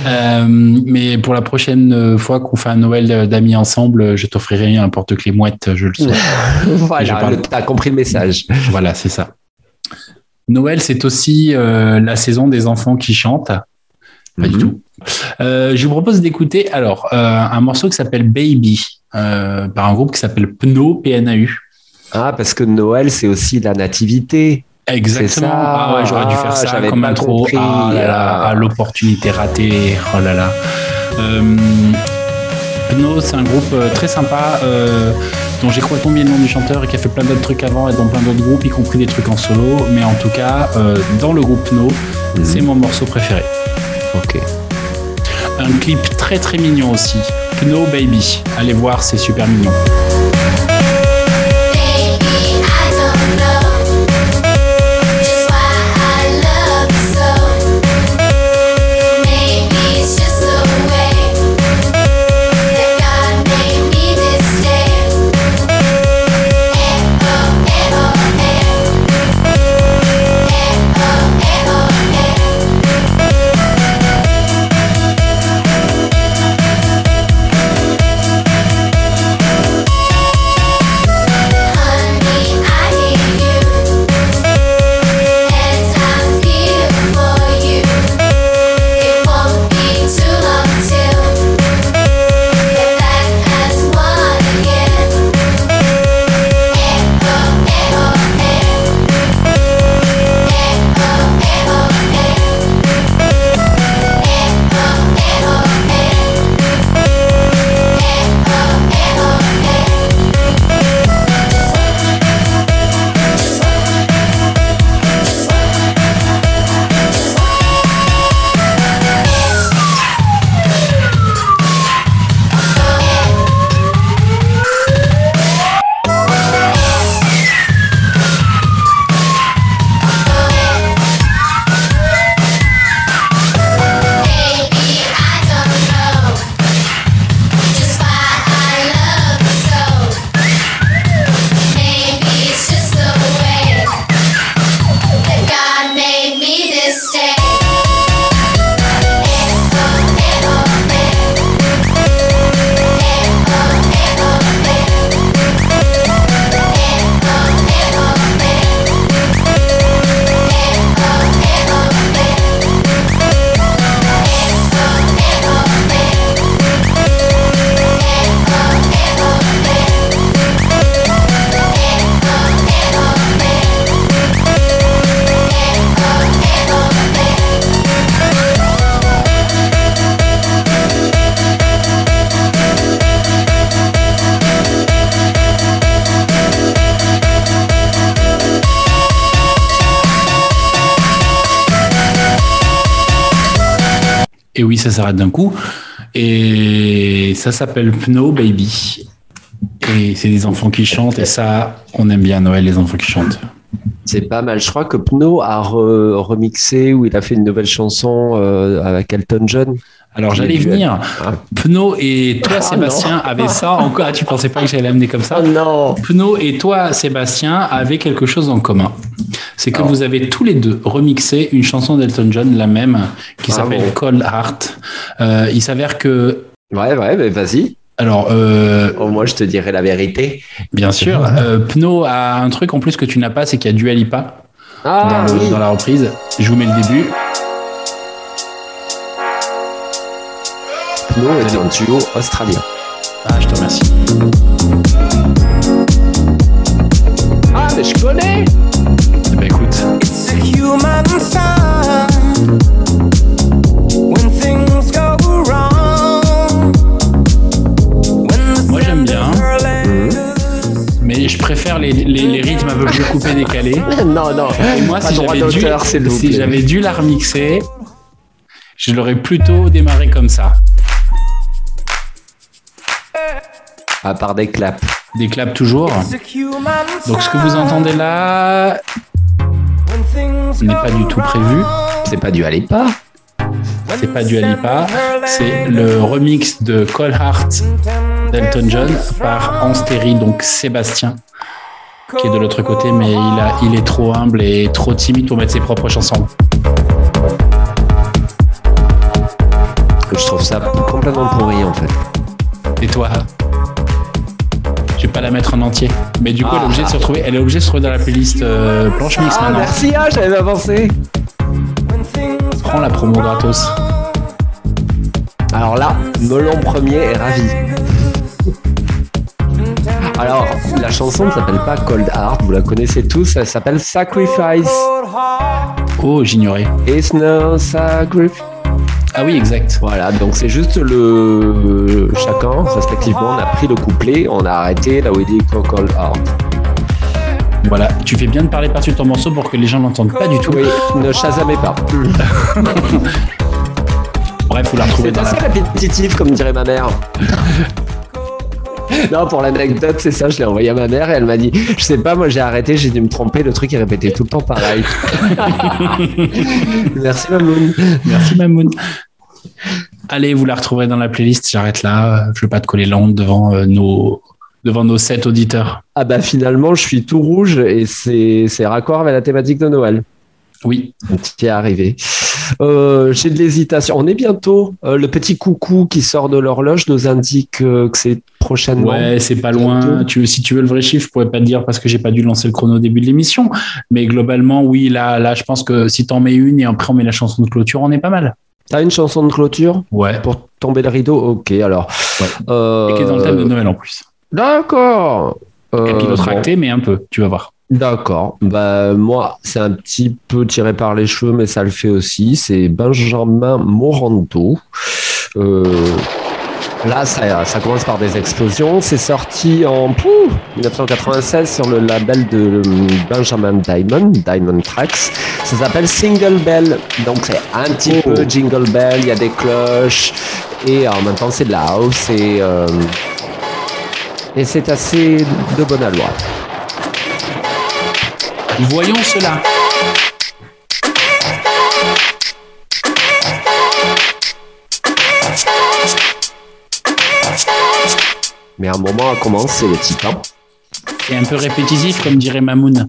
Euh, mais pour la prochaine euh, fois qu'on fait un Noël d'amis ensemble, je t'offrirai un porte-clés mouette, je le. Je voilà, t'as compris le message. Voilà, c'est ça. Noël, c'est aussi euh, la saison des enfants qui chantent. Pas du Mhm. tout. Euh, je vous propose d'écouter alors euh, un morceau qui s'appelle Baby euh, par un groupe qui s'appelle PNAU, PNAU. Ah, parce que Noël, c'est aussi la nativité. Exactement. ça. Ah ouais, j'aurais dû faire Ah, ça comme intro. ah, l'opportunité ratée. Oh là là. Euh, PNAU, c'est un groupe euh, très sympa. euh, dont j'ai complètement oublié le nom du chanteur et qui a fait plein d'autres trucs avant et dans plein d'autres groupes, y compris des trucs en solo. Mais en tout cas, euh, dans le groupe No, c'est mon morceau préféré. Ok. Un clip très très mignon aussi. Pno Baby. Allez voir, c'est super mignon. Ça s'arrête d'un coup. Et ça s'appelle Pno Baby. Et c'est des enfants qui chantent. Et ça, on aime bien Noël, les enfants qui chantent. C'est pas mal. Je crois que Pno a re- remixé ou il a fait une nouvelle chanson euh, avec Elton John. Alors j'allais venir. Ah. Pno et toi, Ah, Sébastien, non. avaient ça encore? Ah, tu pensais pas que j'allais amener comme ça? Oh non Pno et toi, Sébastien, avaient quelque chose en commun. C'est que Alors. vous avez tous les deux remixé une chanson d'Elton John, la même, qui Ah s'appelle. Cold Heart. Euh, il s'avère que, Ouais, ouais, mais vas-y. alors, euh, Au moins, je te dirai la vérité. bien sûr, euh, Pno a un truc en plus que tu n'as pas, c'est qu'il y a Dua Lipa Ah, dans, le- oui. dans la reprise. Je vous mets le début. Pno est un duo australien. Ah, je te remercie. Ah, mais je connais les, les, les rythmes un peu plus coupés, décalés. Non, non. Et moi, si j'avais dû, si j'avais dû la remixer, je l'aurais plutôt démarré comme ça. À part des claps. Des claps toujours. Donc ce que vous entendez là n'est pas du tout prévu. C'est pas du Alipa. C'est pas du Alipa. C'est le remix de Cold Heart d'Elton John par Ansteri, donc Sébastien, qui est de l'autre côté, mais il, a, il est trop humble et trop timide pour mettre ses propres chansons. Je trouve ça complètement pourri, en fait. Et toi? Je vais pas la mettre en entier? Mais du coup, elle est Ah. obligée de se retrouver. Elle est obligée de se retrouver dans la playlist euh, planche mix Ah, maintenant. merci, ah, j'avais avancé. Prends la promo gratos. Alors là, Melon Premier est ravi. Alors, la chanson ne s'appelle pas Cold Heart, vous la connaissez tous, elle s'appelle Sacrifice. Oh, j'ignorais. It's no sacrifice. Ah oui, exact. Voilà, donc c'est juste le chacun respectivement on a pris le couplet, on a arrêté là où il dit Cockle Heart. Voilà, tu fais bien de parler par-dessus ton morceau pour que les gens l'entendent pas du tout. Oui, ne chasamez pas. Bref, vous la retrouvez C'est assez la... répétitif, comme dirait ma mère. Non, pour l'anecdote, c'est ça, je l'ai envoyé à ma mère et elle m'a dit, je sais pas, moi j'ai arrêté, j'ai dû me tromper, le truc est répété tout le temps pareil. Merci Mamoun. Merci Mamoun. Allez, vous la retrouverez dans la playlist. J'arrête là. Je veux pas te coller la honte devant euh, nos devant nos sept auditeurs. Ah bah finalement, je suis tout rouge et c'est c'est raccord avec la thématique de Noël. Oui. Qui est arrivé. Euh, J'ai de l'hésitation. On est bientôt. Euh, le petit coucou qui sort de l'horloge nous indique euh, que c'est prochainement. Ouais, c'est pas loin. Tu, si tu veux le vrai chiffre, je pourrais pas te dire parce que j'ai pas dû lancer le chrono au début de l'émission. Mais globalement, oui, là, là, je pense que si t'en mets une et après on met la chanson de clôture, on est pas mal. T'as une chanson de clôture? Ouais. pour tomber le rideau? Ok, alors. Et qui est dans le thème de Noël en plus. D'accord. Capillotracté, mais un peu, tu vas voir. D'accord. Bah, moi, c'est un petit peu tiré par les cheveux, mais ça le fait aussi. C'est Benjamin Morando. Euh, là, ça, ça commence par des explosions. C'est sorti en pouf, 1996 sur le label de Benjamin Diamond, Diamond Tracks. Ça s'appelle Single Bell. Donc, c'est un petit peu Jingle Bell. Il y a des cloches. Et en même temps, c'est de la house. Et, euh, et c'est assez de bonne alloi. Voyons cela. Mais à un moment, à commencer le titan. C'est un peu répétitif, comme dirait Mamoun.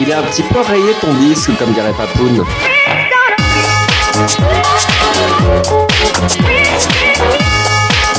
Il a un petit peu rayé ton disque, comme dirait Papoun.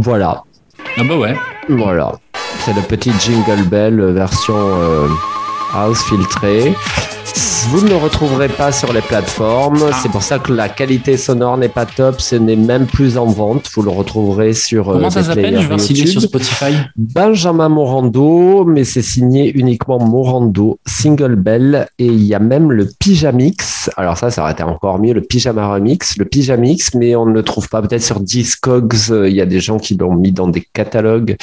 Voilà. Ah bah ouais. Voilà. C'est le petit Jingle Bell euh, version euh, house filtrée. Vous ne le retrouverez pas sur les plateformes. Ah. C'est pour ça que la qualité sonore n'est pas top. Ce n'est même plus en vente. Vous le retrouverez sur. euh, Comment ça s'appelle Je vais sur Spotify. Benjamin Morando, mais c'est signé uniquement Morando, Single Bell, et il y a même le Pyjamix. Alors ça, ça aurait été encore mieux, le Pyjama Remix, le Pyjamix, mais on ne le trouve pas peut-être sur Discogs. euh, Il y a des gens qui l'ont mis dans des catalogues.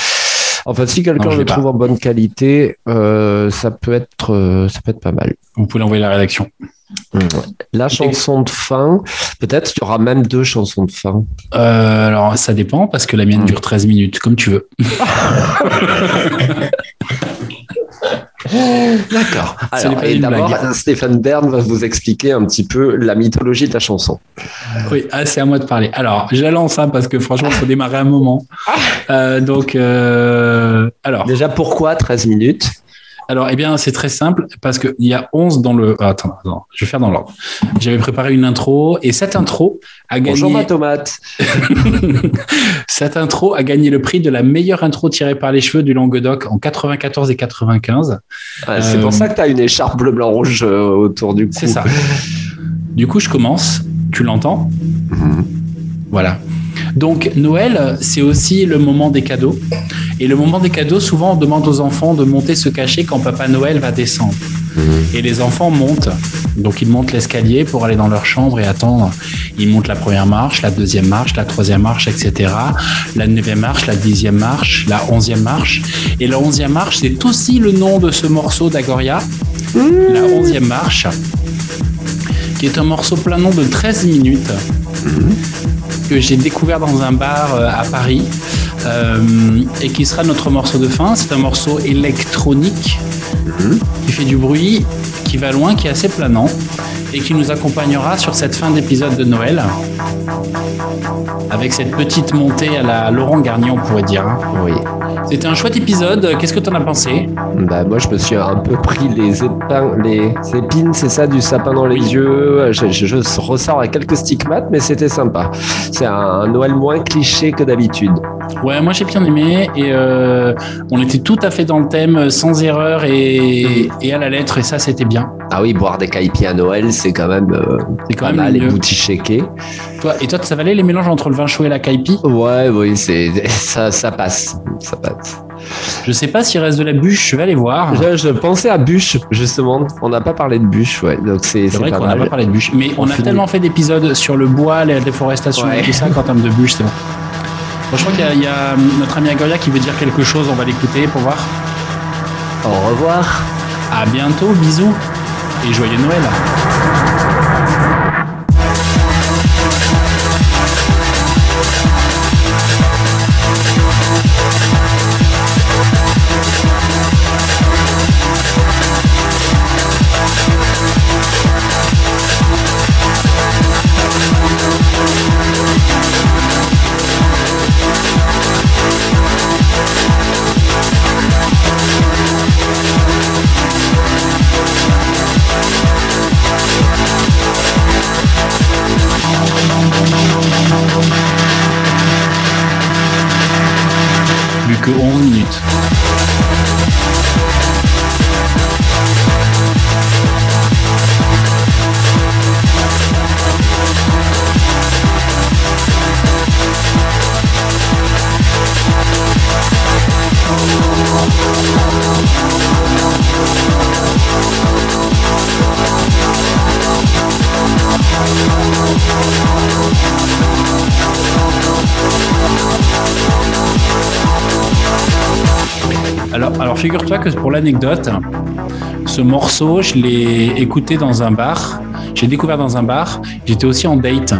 Enfin, si quelqu'un le pas. trouve en bonne qualité, euh, ça peut être, euh, ça peut être pas mal. Vous pouvez l'envoyer à la rédaction. La chanson de fin, peut-être qu'il y aura même deux chansons de fin. Euh, alors, ça dépend parce que la mienne dure 13 minutes, comme tu veux. D'accord. Alors, et d'abord, blague. Stéphane Bern va vous expliquer un petit peu la mythologie de la chanson. Oui, ah, c'est à moi de parler. Alors, je la lance hein, parce que franchement, il faut démarrer un moment. Euh, donc, euh, alors, Déjà, pourquoi 13 minutes? Alors, eh bien, c'est très simple parce qu'il y a 11 dans le. ah, attends, attends, je vais faire dans l'ordre. J'avais préparé une intro et cette intro a gagné. Bonjour ma tomate. cette intro a gagné le prix de la meilleure intro tirée par les cheveux du Languedoc en 94 et 95. Ah, c'est Euh, pour ça que tu as une écharpe bleu, blanc, rouge euh, autour du cou. C'est ça. Du coup, je commence. Tu l'entends? Voilà. Donc, Noël, c'est aussi le moment des cadeaux. Et le moment des cadeaux, souvent, on demande aux enfants de monter se cacher quand Papa Noël va descendre. Et les enfants montent. Donc, ils montent l'escalier pour aller dans leur chambre et attendre. Ils montent la première marche, la deuxième marche, la troisième marche, etc. La neuvième marche, la dixième marche, la onzième marche. Et la onzième marche, c'est aussi le nom de ce morceau d'Agoria. La onzième marche qui est un morceau plein nom de 13 minutes que j'ai découvert dans un bar euh, à Paris euh, et qui sera notre morceau de fin. C'est un morceau électronique qui fait du bruit, qui va loin, qui est assez planant et qui nous accompagnera sur cette fin d'épisode de Noël avec cette petite montée à la Laurent Garnier, on pourrait dire. hein. Oui. C'était un chouette épisode. Qu'est-ce que tu en as pensé? Bah, moi, je me suis un peu pris les, épins, les épines, c'est ça, du sapin dans les yeux. Je, je- je ressors à quelques stigmates, mais c'était sympa. C'est un Noël moins cliché que d'habitude. Ouais, moi j'ai bien aimé et euh, on était tout à fait dans le thème, sans erreur et, et à la lettre, et ça c'était bien. Ah oui, boire des caipis à Noël, c'est quand même, euh, C'est quand pas même mal, le les. Toi, et toi, ça valait les mélanges entre le vin chaud et la caipi? Ouais, oui, c'est, ça, ça passe. Ça passe. Je sais pas s'il reste de la bûche, je vais aller voir. Je, je pensais à bûche, justement. On n'a pas parlé de bûche, ouais. Donc c'est, C'est c'est vrai pas qu'on n'a pas parlé de bûche, mais on, On a finit. tellement fait d'épisodes sur le bois, la déforestation et tout ça qu'en termes de bûche, c'est bon. Bon, je crois qu'il y y a notre ami Agoria qui veut dire quelque chose, on va l'écouter pour voir. Au revoir. À bientôt, bisous et joyeux Noël. Plus que 11 minutes. Alors, figure-toi que pour l'anecdote, ce morceau, je l'ai écouté dans un bar. J'ai découvert dans un bar. J'étais aussi en date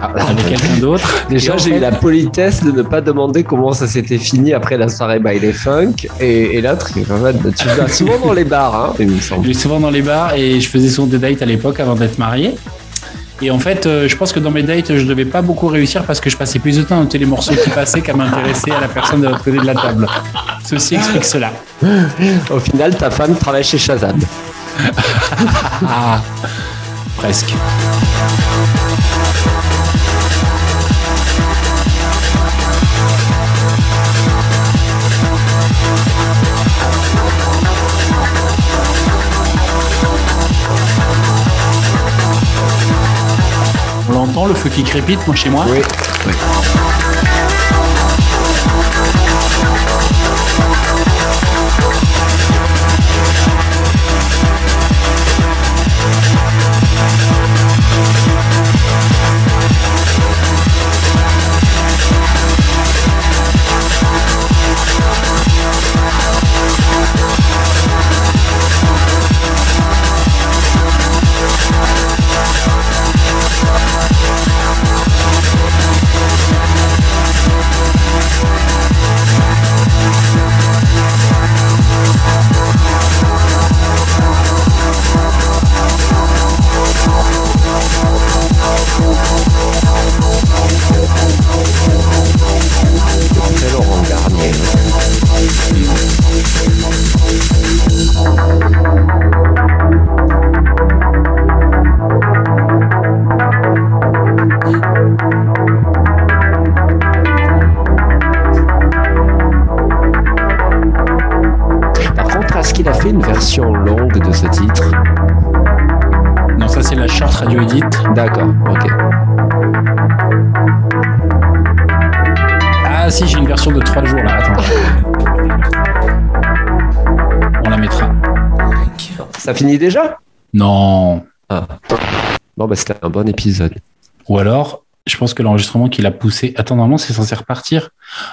avec quelqu'un d'autre. Ah, Déjà, j'ai fait- eu la politesse de ne pas demander comment ça s'était fini après la soirée by les funk. Et, en fait, tu vas souvent dans les bars, hein, il me semble. Je vais souvent dans les bars et je faisais souvent des dates à l'époque avant d'être marié. Et en fait, euh, je pense que dans mes dates, je devais pas beaucoup réussir parce que je passais plus de temps à noter les morceaux qui passaient qu'à m'intéresser à la personne de l'autre côté de la table. Ceci explique cela. Au final, ta femme travaille chez Shazam. Ah, presque. Le feu qui crépite, moi chez moi Oui. Ça finit déjà? Non. Ah. Bon, bah c'était un bon épisode. Ou alors, je pense que l'enregistrement qu'il a poussé. Attends, normalement, c'est censé repartir.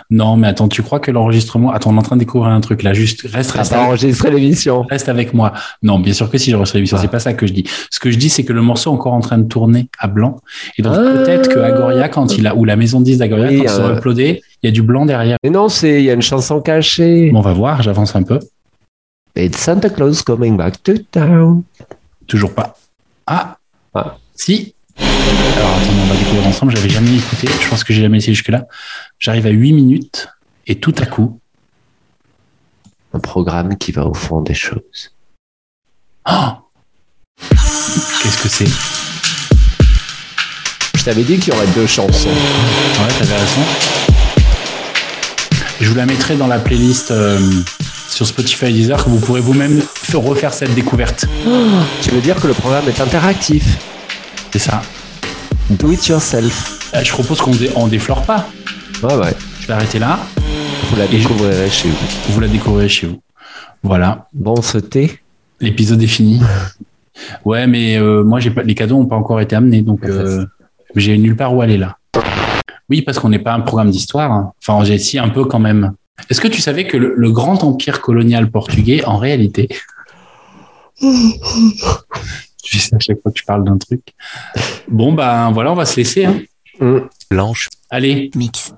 Non, mais attends, tu crois que l'enregistrement. Attends, on est en train de découvrir un truc là. Juste, reste, T'as reste, pas avec... enregistré l'émission reste avec moi. Non, bien sûr que si j'enregistre l'émission, c'est pas ça que je dis. Ce que je dis, c'est que le morceau est encore en train de tourner à blanc. Et donc, Ah. peut-être que Agoria, quand il a, ou la maison 10 d'Agoria, Oui, quand ils sont euh, uploadés, il y a du blanc derrière. Mais non, c'est il y a une chanson cachée. Bon, on va voir, j'avance un peu. It's Santa Claus coming back to town. Toujours pas. Ah, Ah. si. Alors, attends, on va découvrir ensemble. J'avais jamais écouté. Je pense que j'ai jamais essayé jusque-là. J'arrive à 8 minutes et tout à coup, Un programme qui va au fond des choses. oh Qu'est-ce que c'est? Je t'avais dit qu'il y aurait deux chansons. Ouais, t'avais raison. Je vous la mettrai dans la playlist euh, sur Spotify et Deezer que vous pourrez vous-même refaire cette découverte. Tu veux dire que le programme est interactif C'est ça. Do it yourself. Euh, Je propose qu'on dé- on déflore pas. Ouais, ouais. Je vais arrêter là. Vous la découvrirez chez vous. Vous la découvrirez chez vous. Voilà. Bon, ce thé L'épisode est fini. Ouais, mais euh, moi, j'ai pas, les cadeaux n'ont pas encore été amenés, donc euh, j'ai nulle part où aller là. Oui, parce qu'on n'est pas un programme d'histoire. hein. Enfin, j'ai si un peu quand même. Est-ce que tu savais que le, le grand empire colonial portugais, en réalité, tu sais à chaque fois que tu parles d'un truc. Bon, ben voilà, on va se laisser. Hein. Mm. Blanche. Allez. Mix.